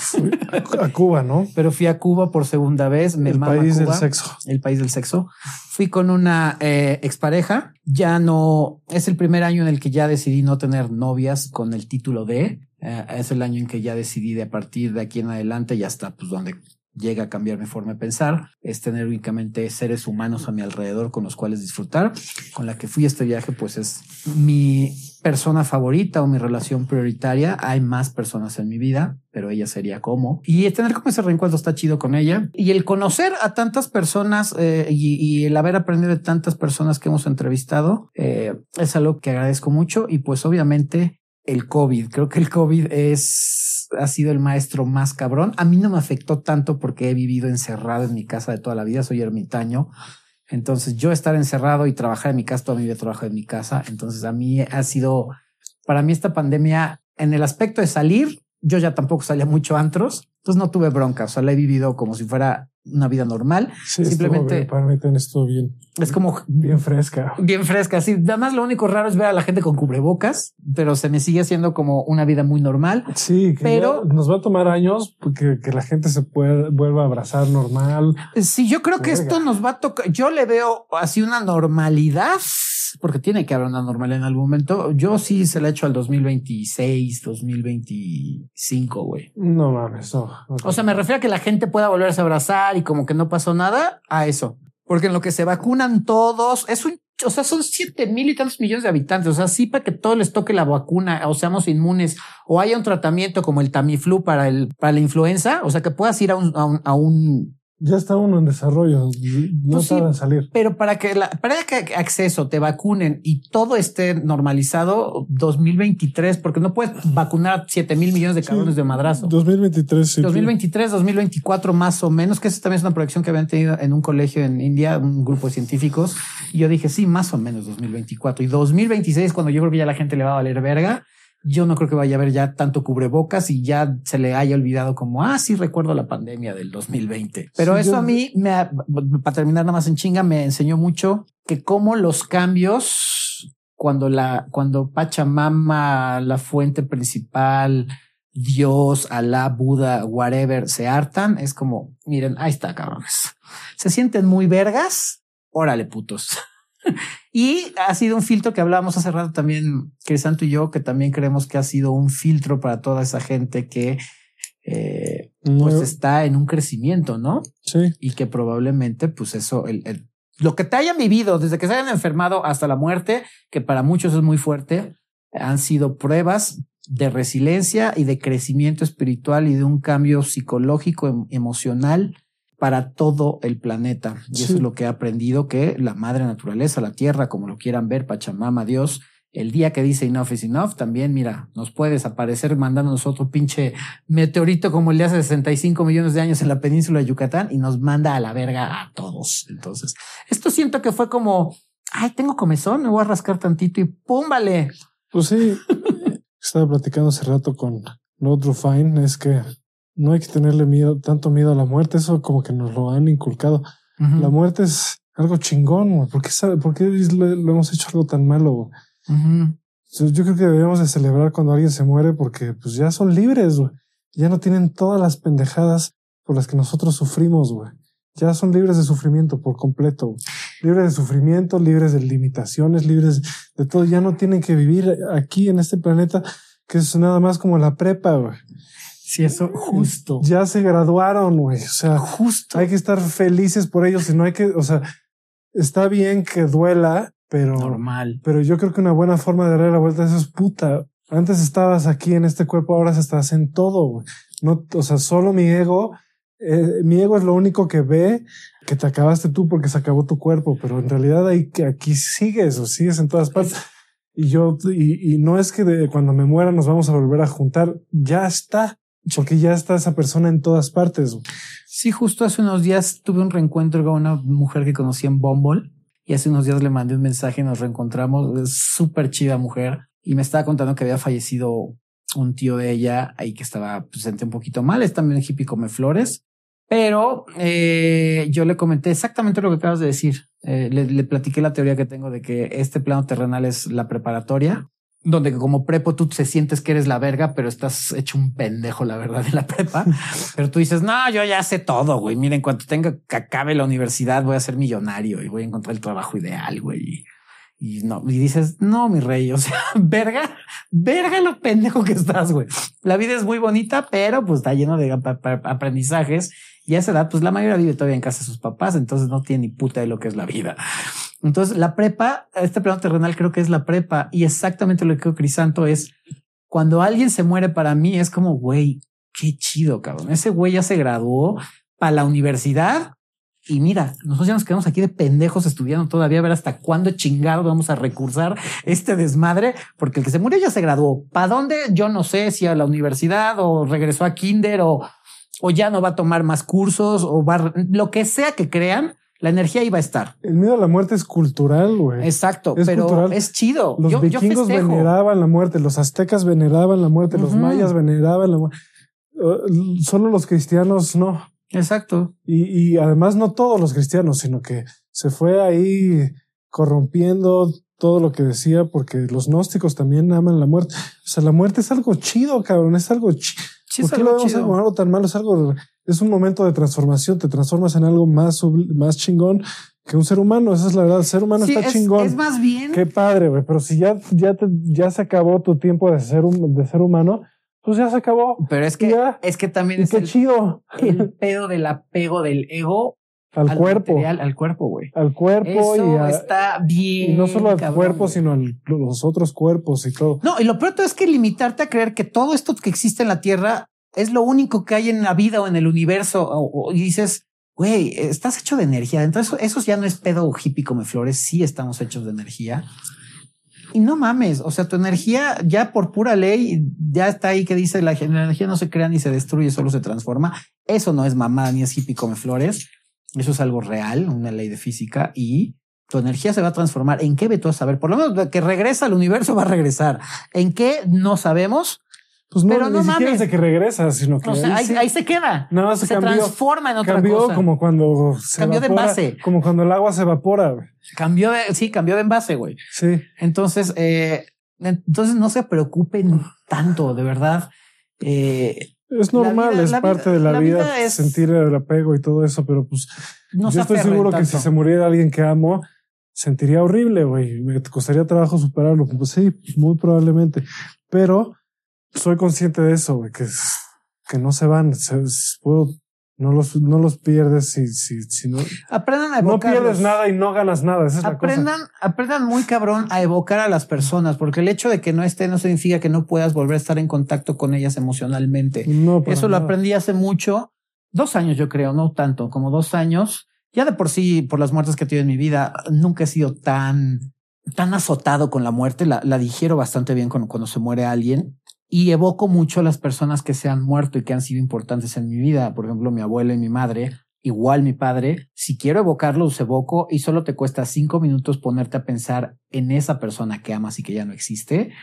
A Cuba, ¿no? Pero fui a Cuba por segunda vez. Me el país Cuba, del sexo. El país del sexo. Fui con una eh, expareja. Ya no es el primer año en el que ya decidí no tener novias con el título de. Eh, es el año en que ya decidí de a partir de aquí en adelante y hasta pues donde llega a cambiar mi forma de pensar, es tener únicamente seres humanos a mi alrededor con los cuales disfrutar. Con la que fui a este viaje, pues es mi persona favorita o mi relación prioritaria. Hay más personas en mi vida, pero ella sería como. Y tener como ese reencuentro está chido con ella. Y el conocer a tantas personas eh, y, y, el haber aprendido de tantas personas que hemos entrevistado eh, es algo que agradezco mucho. Y pues obviamente el COVID. Creo que el COVID es, ha sido el maestro más cabrón. A mí no me afectó tanto porque he vivido encerrado en mi casa de toda la vida. Soy ermitaño. Entonces yo estar encerrado y trabajar en mi casa, toda mi vida trabajo en mi casa. Entonces a mí ha sido, para mí esta pandemia, en el aspecto de salir, yo ya tampoco salía mucho antros. Entonces no tuve bronca. O sea, la he vivido como si fuera una vida normal. Sí, Simplemente bien, para mí también estuvo bien. Es como bien fresca. Bien fresca. Sí, además lo único raro es ver a la gente con cubrebocas, pero se me sigue haciendo como una vida muy normal. Sí, que pero nos va a tomar años que, que la gente se pueda, vuelva a abrazar normal. Sí, yo creo que esto nos va a tocar. Yo le veo así una normalidad, porque tiene que haber una normalidad en algún momento. Yo sí se la he hecho al 2026, 2025, güey. No mames, no. O sea, me refiero a que la gente pueda volverse a abrazar y como que no pasó nada a eso. Porque en lo que se vacunan todos, es un, o sea, son siete mil y tantos millones de habitantes. O sea, sí para que todos les toque la vacuna o seamos inmunes o haya un tratamiento como el Tamiflu para el, para la influenza. O sea, que puedas ir a un, a un, a un ya está uno en desarrollo, no pues saben sí, salir. Pero para que la, para que acceso te vacunen y todo esté normalizado 2023, porque no puedes vacunar 7 mil millones de cabrones sí, de madrazo. 2023, sí. 2023, 2024 más o menos, que esa también es una proyección que habían tenido en un colegio en India, un grupo de científicos. Y yo dije, sí, más o menos 2024 y 2026, cuando yo creo que ya la gente le va a valer verga. Yo no creo que vaya a haber ya tanto cubrebocas y ya se le haya olvidado como, ah, sí recuerdo la pandemia del 2020. Pero sí, eso yo... a mí, me, para terminar nada más en chinga, me enseñó mucho que como los cambios, cuando la, cuando Pachamama, la fuente principal, Dios, Alá, Buda, whatever, se hartan, es como, miren, ahí está, cabrones. Se sienten muy vergas, órale, putos. Y ha sido un filtro que hablábamos hace rato también, Crisanto y yo, que también creemos que ha sido un filtro para toda esa gente que eh, no. pues está en un crecimiento, ¿no? Sí. Y que probablemente, pues eso, el, el, lo que te hayan vivido desde que se hayan enfermado hasta la muerte, que para muchos es muy fuerte, han sido pruebas de resiliencia y de crecimiento espiritual y de un cambio psicológico, emocional para todo el planeta. Y sí. eso es lo que he aprendido, que la madre naturaleza, la tierra, como lo quieran ver, Pachamama, Dios, el día que dice enough is enough, también, mira, nos puede desaparecer mandándonos otro pinche meteorito como el de hace 65 millones de años en la península de Yucatán y nos manda a la verga a todos. Entonces, esto siento que fue como, ay, tengo comezón, me voy a rascar tantito y pum, vale. Pues sí, (laughs) estaba platicando hace rato con Lord Rufine, es que no hay que tenerle miedo, tanto miedo a la muerte, eso como que nos lo han inculcado. Uh -huh. La muerte es algo chingón. ¿Por qué, sabe- por qué le hemos hecho algo tan malo? Yo creo que deberíamos de celebrar cuando alguien se muere porque pues ya son libres. Ya no tienen todas las pendejadas por las que nosotros sufrimos, güey. Ya son libres de sufrimiento por completo. Libres de sufrimiento, libres de limitaciones, libres de todo. Ya no tienen que vivir aquí en este planeta que es nada más como la prepa, güey. Sí, eso justo. Ya se graduaron, güey. O sea, Justo. hay que estar felices por ellos y no hay que, o sea, está bien que duela, pero Normal. pero yo creo que una buena forma de darle la vuelta a eso es puta. Antes estabas aquí en este cuerpo, ahora estás en todo. güey. No, o sea, solo mi ego, eh, mi ego es lo único que ve que te acabaste tú porque se acabó tu cuerpo, pero en realidad ahí que aquí sigues o sigues en todas partes. Y yo, y, y no es que de, cuando me muera nos vamos a volver a juntar. Ya está, porque ya está esa persona en todas partes. Sí, justo hace unos días tuve un reencuentro con una mujer que conocí en Bumble y hace unos días le mandé un mensaje, nos reencontramos, es súper chida mujer y me estaba contando que había fallecido un tío de ella ahí que estaba, pues sentía un poquito mal, es también hippie come flores, pero eh, yo le comenté exactamente lo que acabas de decir, Eh, le, le platiqué la teoría que tengo de que este plano terrenal es la preparatoria donde como prepo tú se sientes que eres la verga, pero estás hecho un pendejo, la verdad, en la prepa. (laughs) pero tú dices, no, yo ya sé todo, güey. Miren, en cuanto tenga que acabe la universidad, voy a ser millonario y voy a encontrar el trabajo ideal, güey. Y, y no, y dices, no, mi rey, o sea, (laughs) verga, verga lo pendejo que estás, güey. La vida es muy bonita, pero pues está lleno de ap- ap- aprendizajes. Y a esa edad, pues la mayoría vive todavía en casa de sus papás, entonces no tiene ni puta de lo que es la vida. Entonces, la prepa, este plano terrenal creo que es la prepa y exactamente lo que dijo Crisanto es cuando alguien se muere para mí es como, güey, qué chido, cabrón. Ese güey ya se graduó para la universidad y mira, nosotros ya nos quedamos aquí de pendejos estudiando todavía a ver hasta cuándo chingado vamos a recursar este desmadre, porque el que se murió ya se graduó. ¿Para dónde? Yo no sé si a la universidad o regresó a kinder o, o ya no va a tomar más cursos o va, lo que sea que crean, la energía iba a estar. El miedo a la muerte es cultural, güey. Exacto, Es pero cultural. es chido. Los yo, yo vikingos festejo. veneraban la muerte, los aztecas veneraban la muerte, los mayas veneraban la muerte. Uh, solo los cristianos no. Exacto. Y, y además no todos los cristianos, sino que se fue ahí corrompiendo todo lo que decía, porque los gnósticos también aman la muerte. O sea, la muerte es algo chido, cabrón, es algo chido. Sí, ¿Por qué lo vemos como algo tan malo? Es algo, es un momento de transformación, te transformas en algo más, más chingón que un ser humano. Esa es la verdad. El ser humano Sí, está es, chingón. es más bien. Qué padre, güey. Pero si ya, ya, te- ya se acabó tu tiempo de ser, un, de ser humano, pues ya se acabó. Pero es que, Ya. es que también Y es qué el, chido. el (laughs) pedo del apego del ego Al, al cuerpo. material, al cuerpo, güey. Al cuerpo Eso y, a- está bien. y no solo al cabrón, cuerpo, sino a los otros cuerpos y todo. No, y lo peor es que limitarte a creer que todo esto que existe en la Tierra es lo único que hay en la vida o en el universo. O, y dices, güey, estás hecho de energía. Entonces, eso, eso ya no es pedo hippie come flores. Sí estamos hechos de energía. Y no mames, o sea, tu energía ya por pura ley ya está ahí que dice la, la energía no se crea ni se destruye, solo se transforma. Eso no es mamá ni es hippie come flores. Eso es algo real, una ley de física y tu energía se va a transformar. ¿En qué ve tú a saber? Por lo menos que regresa al universo va a regresar. ¿En qué? No sabemos. Pues no, Pero ni no siquiera mames. es de que regresa, sino que O sea, ahí, sí ahí se queda. Nada más se se cambió. transforma en otra cambió cosa. como cuando se Cambió de evapora, envase. Como cuando el agua se evapora. güey. Cambió de, sí, cambió de envase, güey. Sí. Entonces, eh, entonces no se preocupen tanto, de verdad. Eh, Es normal, vida- es la parte vida- de la, la vida, vida es- sentir el apego y todo eso, pero pues no yo estoy seguro que si se muriera alguien que amo, sentiría horrible, güey. Me costaría trabajo superarlo. Pues sí, muy probablemente. Pero soy consciente de eso, güey, que, que no se van. Se- puedo, no los, no los pierdes si, si, si no. Aprendan a No evocarlos. pierdes nada y no ganas nada. Esa es la cosa. Aprendan, aprendan muy cabrón a evocar a las personas, porque el hecho de que no esté no significa que no puedas volver a estar en contacto con ellas emocionalmente. No, Eso lo aprendí hace mucho, dos años yo creo, no tanto, como dos años. Ya de por sí, por las muertes que he tenido en mi vida, nunca he sido tan, tan azotado con la muerte. La, la digiero bastante bien cuando, cuando se muere alguien y evoco mucho a las personas que se han muerto y que han sido importantes en mi vida. Por ejemplo, mi abuela y mi madre, igual mi padre. Si quiero evocarlos, evoco y solo te cuesta cinco minutos ponerte a pensar en esa persona que amas y que ya no existe.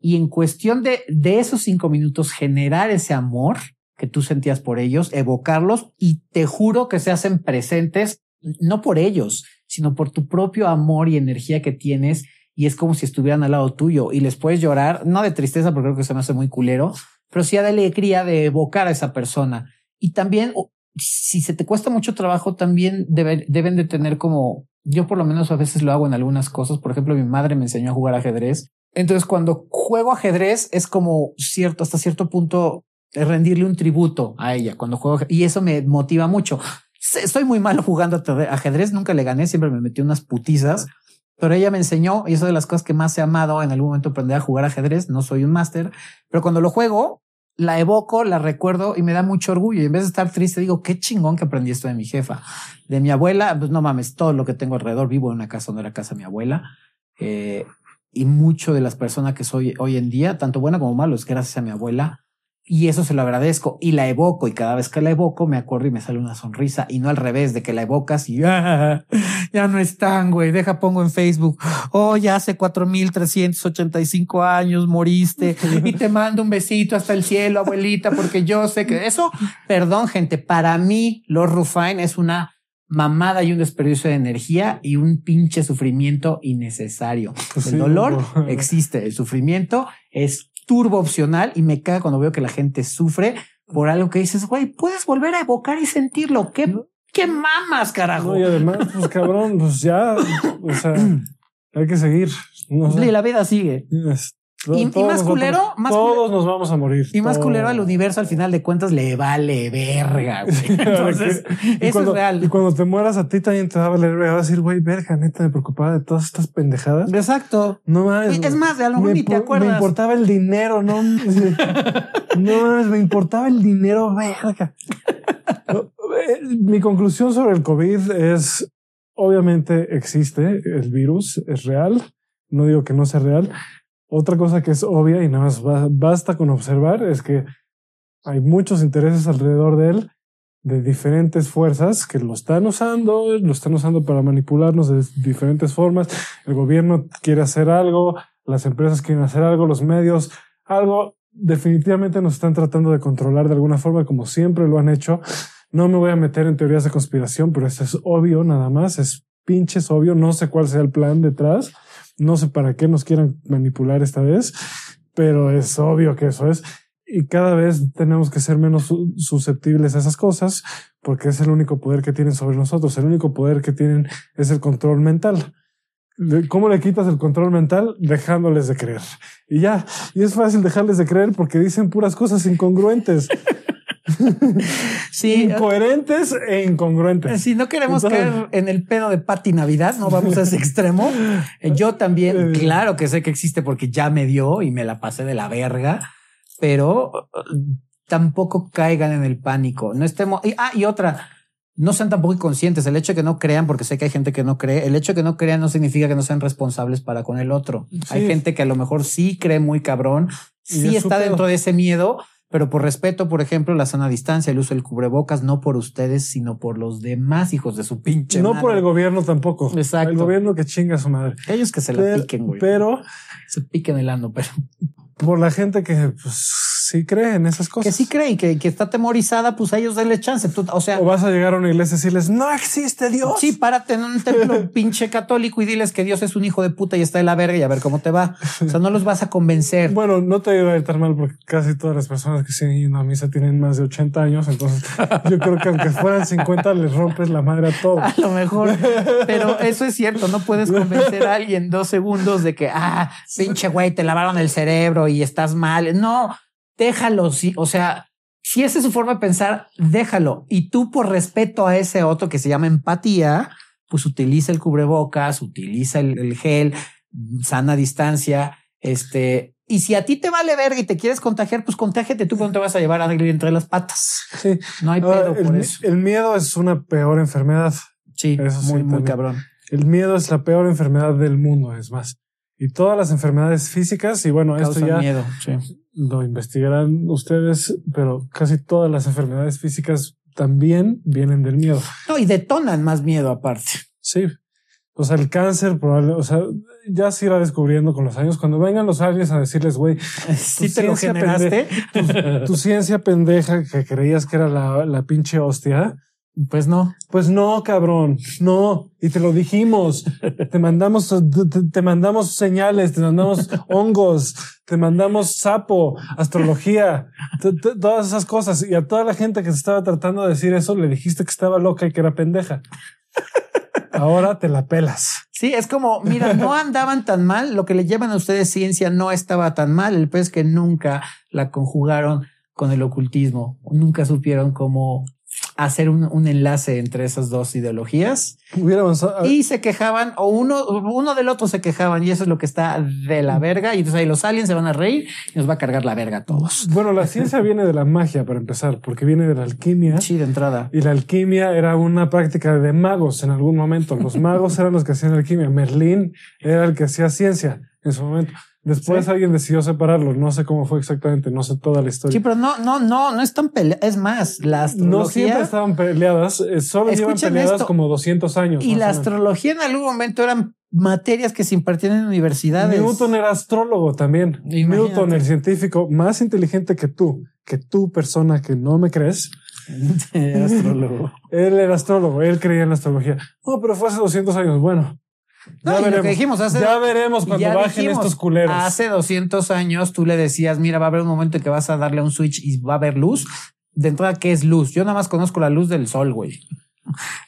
Y en cuestión de, de esos cinco minutos, generar ese amor que tú sentías por ellos, evocarlos y te juro que se hacen presentes, no por ellos, sino por tu propio amor y energía que tienes y es como si estuvieran al lado tuyo y les puedes llorar, no de tristeza porque creo que se me hace muy culero, pero sí de alegría de evocar a esa persona. Y también, si se te cuesta mucho trabajo, también deben de tener como, yo por lo menos a veces lo hago en algunas cosas. Por ejemplo, mi madre me enseñó a jugar ajedrez. Entonces, cuando juego ajedrez es como cierto, hasta cierto punto, rendirle un tributo a ella cuando juego y eso me motiva mucho. Estoy muy malo jugando ajedrez, nunca le gané, siempre me metí unas putizas, pero ella me enseñó y eso de las cosas que más he amado en algún momento aprender a jugar ajedrez. No soy un máster, pero cuando lo juego, la evoco, la recuerdo y me da mucho orgullo. Y en vez de estar triste, digo, qué chingón que aprendí esto de mi jefa. De mi abuela, pues no mames, todo lo que tengo alrededor. Vivo en una casa donde era casa mi abuela. Eh, y mucho de las personas que soy hoy en día, tanto buena como malo, es gracias a mi abuela y eso se lo agradezco. Y la evoco. Y cada vez que la evoco me acuerdo y me sale una sonrisa. Y no al revés de que la evocas y ya, ya no están, güey. Deja pongo en Facebook. Oh, ya hace 4385 años moriste. Y te mando un besito hasta el cielo, abuelita, porque yo sé que eso, perdón, gente, para mí los Rufain es una mamada y un desperdicio de energía y un pinche sufrimiento innecesario. Pues el dolor existe, el sufrimiento es turbo opcional y me caga cuando veo que la gente sufre por algo que dices, güey, puedes volver a evocar y sentirlo. ¿Qué, qué mamas, carajo? y además, pues cabrón, pues ya, o sea, (clears throat) hay que seguir. Y la vida sigue. Y, más culero, más todos nos vamos a morir. Y más culero al universo, al final de cuentas, le vale verga. (laughs) Entonces, eso es real. Y cuando te mueras a ti también te va a valer verga. Vas a decir, güey, verga, neta, me preocupaba de todas estas pendejadas. Exacto. No mames. Es más, de a lo mejor ni te acuerdas. Me importaba el dinero, no. (laughs) no mames, me importaba el dinero, verga. (laughs) Mi conclusión sobre el COVID es, obviamente existe el virus, es real. No digo que no sea real, otra cosa que es obvia y nada más basta con observar es que hay muchos intereses alrededor de él de diferentes fuerzas que lo están usando, lo están usando para manipularnos de diferentes formas. El gobierno quiere hacer algo, las empresas quieren hacer algo, los medios, algo. Definitivamente nos están tratando de controlar de alguna forma, como siempre lo han hecho. No me voy a meter en teorías de conspiración, pero eso es obvio nada más, es pinches obvio. No sé cuál sea el plan detrás no sé para qué nos quieran manipular esta vez, pero es obvio que eso es. Y cada vez tenemos que ser menos susceptibles a esas cosas porque es el único poder que tienen sobre nosotros. El único poder que tienen es el control mental. ¿Cómo le quitas el control mental? Dejándoles de creer. Y ya, y es fácil dejarles de creer porque dicen puras cosas incongruentes. (laughs) sí. Incoherentes e incongruentes. Si no queremos caer en el pedo de Pati Navidad, no vamos a ese extremo. Eh, yo también, eh. claro que sé que existe porque ya me dio y me la pasé de la verga, pero tampoco caigan en el pánico. No estemos. Y, ah, y otra. No sean tampoco inconscientes. El hecho de que no crean, porque sé que hay gente que no cree, el hecho de que no crean no significa que no sean responsables para con el otro. Hay gente que a lo mejor sí cree muy cabrón, sí está dentro de ese miedo, pero por respeto, por ejemplo, la sana distancia, el uso del cubrebocas, no por ustedes, sino por los demás hijos de su pinche. No por el gobierno tampoco. Exacto. El gobierno que chinga a su madre. Ellos que se la piquen, güey. Pero se piquen el ano, pero por la gente que pues, sí cree en esas cosas. Que sí cree y que, que está temorizada, pues a ellos denle chance. o sea, o vas a llegar a una iglesia y decirles no existe Dios. Sí, párate en un templo (laughs) pinche católico y diles que Dios es un hijo de puta y está de la verga y a ver cómo te va. O sea, no los vas a convencer. Bueno, no te iba a ir tan mal porque casi todas las personas que siguen a misa tienen más de 80 años. Entonces (laughs) yo creo que aunque fueran 50 les rompes la madre a todos. A lo mejor, pero eso es cierto. No puedes convencer a alguien dos segundos de que, ah, (laughs) pinche güey, te lavaron el cerebro y estás mal. No, déjalo, sí, o sea, si esa es su forma de pensar, déjalo. Y tú, por respeto a ese otro que se llama empatía, pues utiliza el cubrebocas, utiliza el, gel, sana distancia, este, y si a ti te vale verga y te quieres contagiar, pues contágiate tú, no te vas a llevar a alguien entre las patas. Sí. No hay pedo el, por eso. El miedo es una peor enfermedad. Sí, eso muy, muy cabrón. El miedo es la peor enfermedad del mundo, es más. Y todas las enfermedades físicas, y bueno, esto ya miedo, sí lo investigarán ustedes, pero casi todas las enfermedades físicas también vienen del miedo. No, y detonan más miedo aparte. Sí. O sea, el cáncer, probable, o sea, ya se irá descubriendo con los años. Cuando vengan los aliens a decirles, güey, (laughs) si te lo generaste, tu, ciencia pendeja que creías que era la, la pinche hostia, Pues no. Pues no, cabrón, no. Y te lo dijimos. (laughs) te mandamos, te, te mandamos señales, te mandamos (laughs) hongos, te mandamos sapo, astrología, todas esas cosas. Y a toda la gente que se estaba tratando de decir eso, le dijiste que estaba loca y que era pendeja. (laughs) Ahora te la pelas. Sí, es como, mira, no andaban tan mal. Lo que le llevan a ustedes ciencia no estaba tan mal. El pez que nunca la conjugaron con el ocultismo. Nunca supieron cómo hacer un, un, enlace entre esas dos ideologías. Y se quejaban, o uno, uno del otro se quejaban, y eso es lo que está de la verga. Y entonces ahí los aliens se van a reír y nos va a cargar la verga a todos. Bueno, la ciencia viene de la magia, para empezar, porque viene de la alquimia. Sí, de entrada. Y la alquimia era una práctica de magos en algún momento. Los magos eran los que hacían alquimia. Merlín era el que hacía ciencia en su momento. Después alguien decidió separarlos. No sé cómo fue exactamente. No sé toda la historia. Sí, pero no, no, no, no están peleadas. Es más, la astrología. No siempre estaban peleadas. Eh, solo llevan peleadas como 200 años. Y la astrología en algún momento eran materias que se impartían en universidades. Newton era astrólogo también. Newton, el científico más inteligente que tú, que tú, persona que no me crees. (laughs) astrólogo. (laughs) él era astrólogo. Él creía en la astrología. No, pero fue hace 200 años. Bueno, ya veremos. dijimos hace, ya veremos cuando bajen estos culeros. Hace 200 años tú le decías, mira, va a haber un momento en que vas a darle un switch y va a haber luz. De entrada, ¿qué es luz? Yo nada más conozco la luz del sol, güey.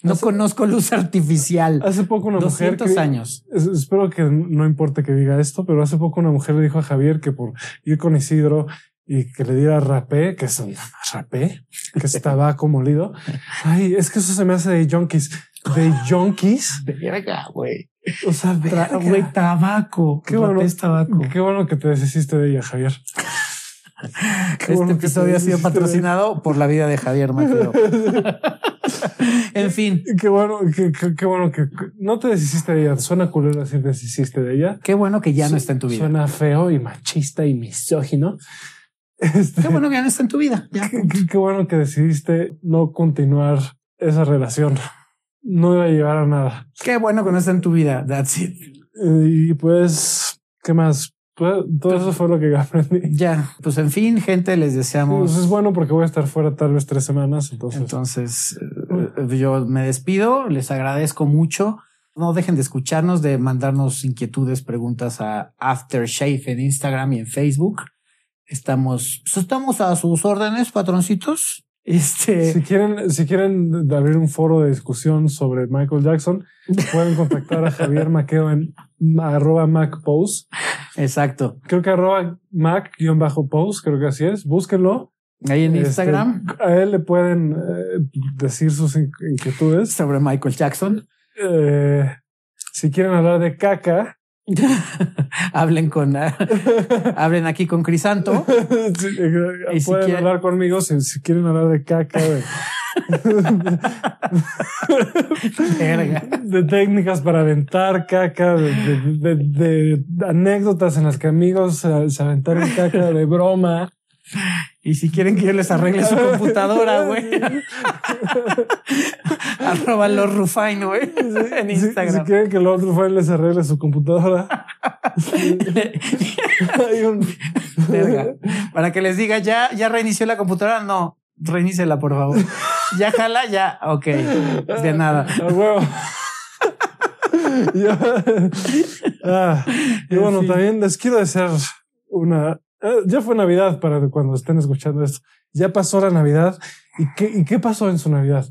No conozco luz artificial. Hace poco una 200 mujer. años. espero que no importe que diga esto, pero hace poco una mujer le dijo a Javier que por ir con Isidro y que le diera rapé, que es rapé, que es tabaco (laughs) molido. Ay, es que eso se me hace de junkies. De junkies. De verga, güey. O sea, güey, tabaco. Qué bueno, es tabaco. Qué bueno que te deshiciste de ella, Javier. (laughs) este episodio ha sido patrocinado por la vida de Javier Mateo. (laughs) en fin. Qué bueno, qué, qué, bueno que no te deshiciste de ella. Suena culero decir deshiciste de ella. Qué bueno que ya no está en tu vida. Suena feo y machista y misógino. Este, qué bueno que ya no está en tu vida. qué bueno que decidiste no continuar esa relación no iba a llevar a nada. Qué bueno que no está en tu vida. That's it. Y pues, ¿qué más? Pues, todo eso fue lo que aprendí. Ya, pues en fin, gente, les deseamos. Pues es bueno porque voy a estar fuera tal vez tres semanas. Entonces, entonces eh, yo me despido. Les agradezco mucho. No dejen de escucharnos, de mandarnos inquietudes, preguntas a Aftershave en Instagram y en Facebook. Estamos, pues, estamos a sus órdenes, patroncitos. Este... Si quieren, si quieren abrir un foro de discusión sobre Michael Jackson, pueden contactar a Javier Maqueo en arroba MacPost. Exacto. Creo que arroba Mac-Post, creo que así es. Búsquenlo. Ahí en este, Instagram. A él le pueden eh, decir sus inquietudes. Sobre Michael Jackson. Eh, si quieren hablar de caca, (laughs) hablen con (laughs) hablen aquí con Crisanto. Y si pueden hablar conmigo si, quieren hablar de caca de, de técnicas para aventar caca de, anécdotas en las que amigos se aventaron caca de broma y si quieren que yo les arregle su computadora, (laughs) güey. (laughs) Arroba los Rufine, güey. en Instagram. Si, quieren que los Rufine les arregle su computadora. (laughs) Hay un... Para que les diga, ya, ya reinició la computadora. No, reinícela, por favor. Ya jala, ya. Ok. De nada. A huevo. ah, y bueno, también les quiero desear una ya fue Navidad para cuando estén escuchando esto. Ya pasó la Navidad. ¿Y qué, y qué pasó en su Navidad?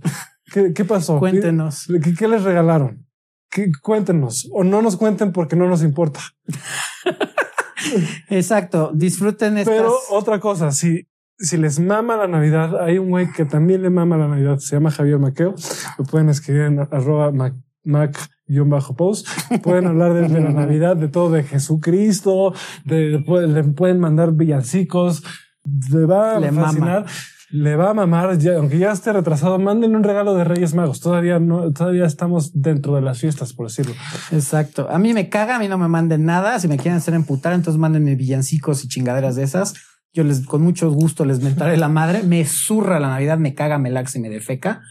¿Qué, qué pasó? Cuéntenos. ¿Qué, qué les regalaron? ¿Qué, cuéntenos. O no nos cuenten porque no nos importa. (laughs) Exacto. Disfruten estas. Pero otra cosa, si, si les mama la Navidad, hay un güey que también le mama la Navidad. Se llama Javier Maqueo. Lo pueden escribir en arroba mac post pueden hablar de, la Navidad, de todo, de Jesucristo, de, le pueden mandar villancicos, le va a fascinar. Le va a mamar, aunque ya esté retrasado, manden un regalo de Reyes Magos. Todavía no, todavía estamos dentro de las fiestas, por decirlo. Exacto. A mí me caga, a mí no me manden nada. Si me quieren hacer emputar, entonces mándenme villancicos y chingaderas de esas yo les, con mucho gusto les mentaré la madre. Me zurra la Navidad, me caga, me laxa y me defeca.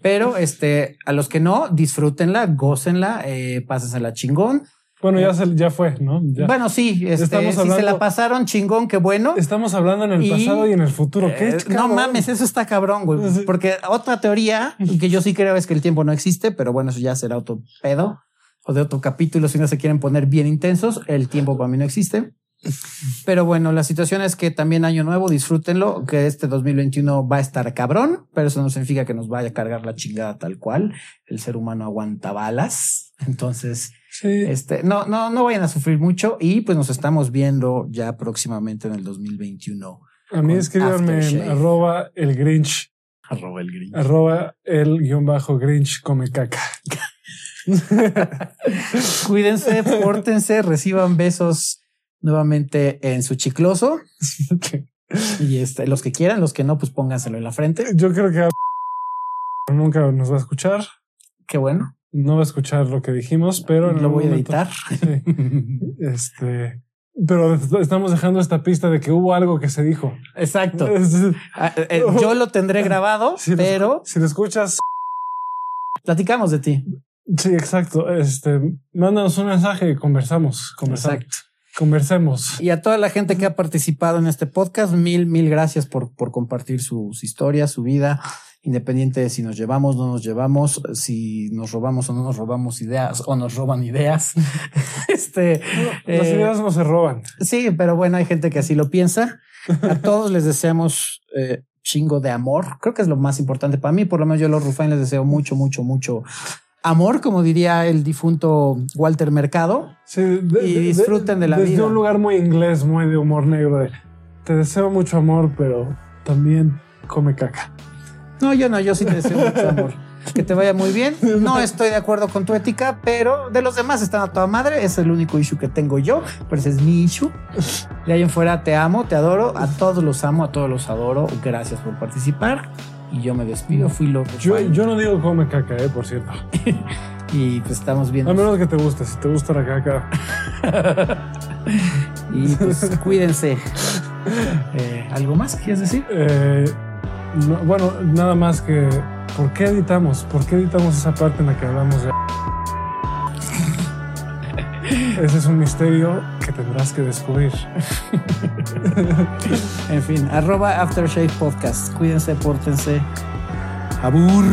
Pero este, a los que no, disfrútenla, gócenla, eh, pásensela chingón. Bueno, ya, se, ya fue, ¿no? Ya. Bueno, sí, este, Estamos si se hablando- la pasaron chingón, qué bueno. Estamos hablando en el Y- pasado y en el futuro. ¿Qué? Eh, no mames, eso está cabrón, güey. Porque otra teoría que yo sí creo es que el tiempo no existe, pero bueno, eso ya será otro pedo o de otro capítulo. Si no se quieren poner bien intensos, el tiempo para mí no existe. Pero bueno, la situación es que también año nuevo, disfrútenlo, que este 2021 va a estar cabrón, pero eso no significa que nos vaya a cargar la chingada tal cual. El ser humano aguanta balas. Entonces, Sí. este, no, no, no vayan a sufrir mucho y pues nos estamos viendo ya próximamente en el 2021. A mí escríbanme en arroba el Grinch, Arroba el gringo. arroba el guion bajo Grinch come caca. (laughs) Cuídense, pórtense, reciban besos nuevamente en su chicloso (laughs) y este, los que quieran, los que no, pues pónganselo en la frente. Yo creo que (laughs) nunca nos va a escuchar. Qué bueno. No va a escuchar lo que dijimos, pero en Lo voy a editar. (laughs) Sí. Este, pero estamos dejando esta pista de que hubo algo que se dijo. Exacto. Ah, eh, Yo lo tendré grabado, si lo- pero si lo escuchas, platicamos de ti. sí, exacto. Este, mándanos un mensaje y conversamos, conversamos, Exacto. Conversemos. Y a toda la gente que ha participado en este podcast, mil, mil gracias por, por compartir sus historias, su vida, independiente de si nos llevamos, no nos llevamos, si nos robamos o no nos robamos ideas o nos roban ideas. (laughs) este, Las eh, ideas no se roban. Sí, pero bueno, hay gente que así lo piensa. A (laughs) todos les deseamos eh, chingo de amor. Creo que es lo más importante para mí. Por lo menos yo a los Rufain les deseo mucho, mucho, mucho amor, como diría el difunto Walter Mercado. Sí, de- y de- disfruten de la desde vida. un lugar muy inglés, muy de humor negro. De, te deseo mucho amor, pero también come caca. No, yo no, yo sí te deseo mucho amor. (laughs) Que te vaya muy bien. No estoy de acuerdo con tu ética, pero de los demás están a toda madre. Es el único issue que tengo yo, pero ese es mi issue. De ahí en fuera te amo, te adoro. A todos los amo, a todos los adoro. Gracias por participar. Y yo me despido. Fui loco. Yo, yo no digo come caca, eh, por cierto. (laughs) Y pues estamos viendo. A menos que te guste. Si te gusta la caca, (laughs) Y pues cuídense. Eh, ¿Algo más quieres decir? eh, no- bueno, nada más que. ¿Por qué editamos? ¿Por qué editamos esa parte en la que hablamos de.? (laughs) Ese es un misterio que tendrás que descubrir. (laughs) En fin, arroba Aftershave Podcast. Cuídense, pórtense. Abur.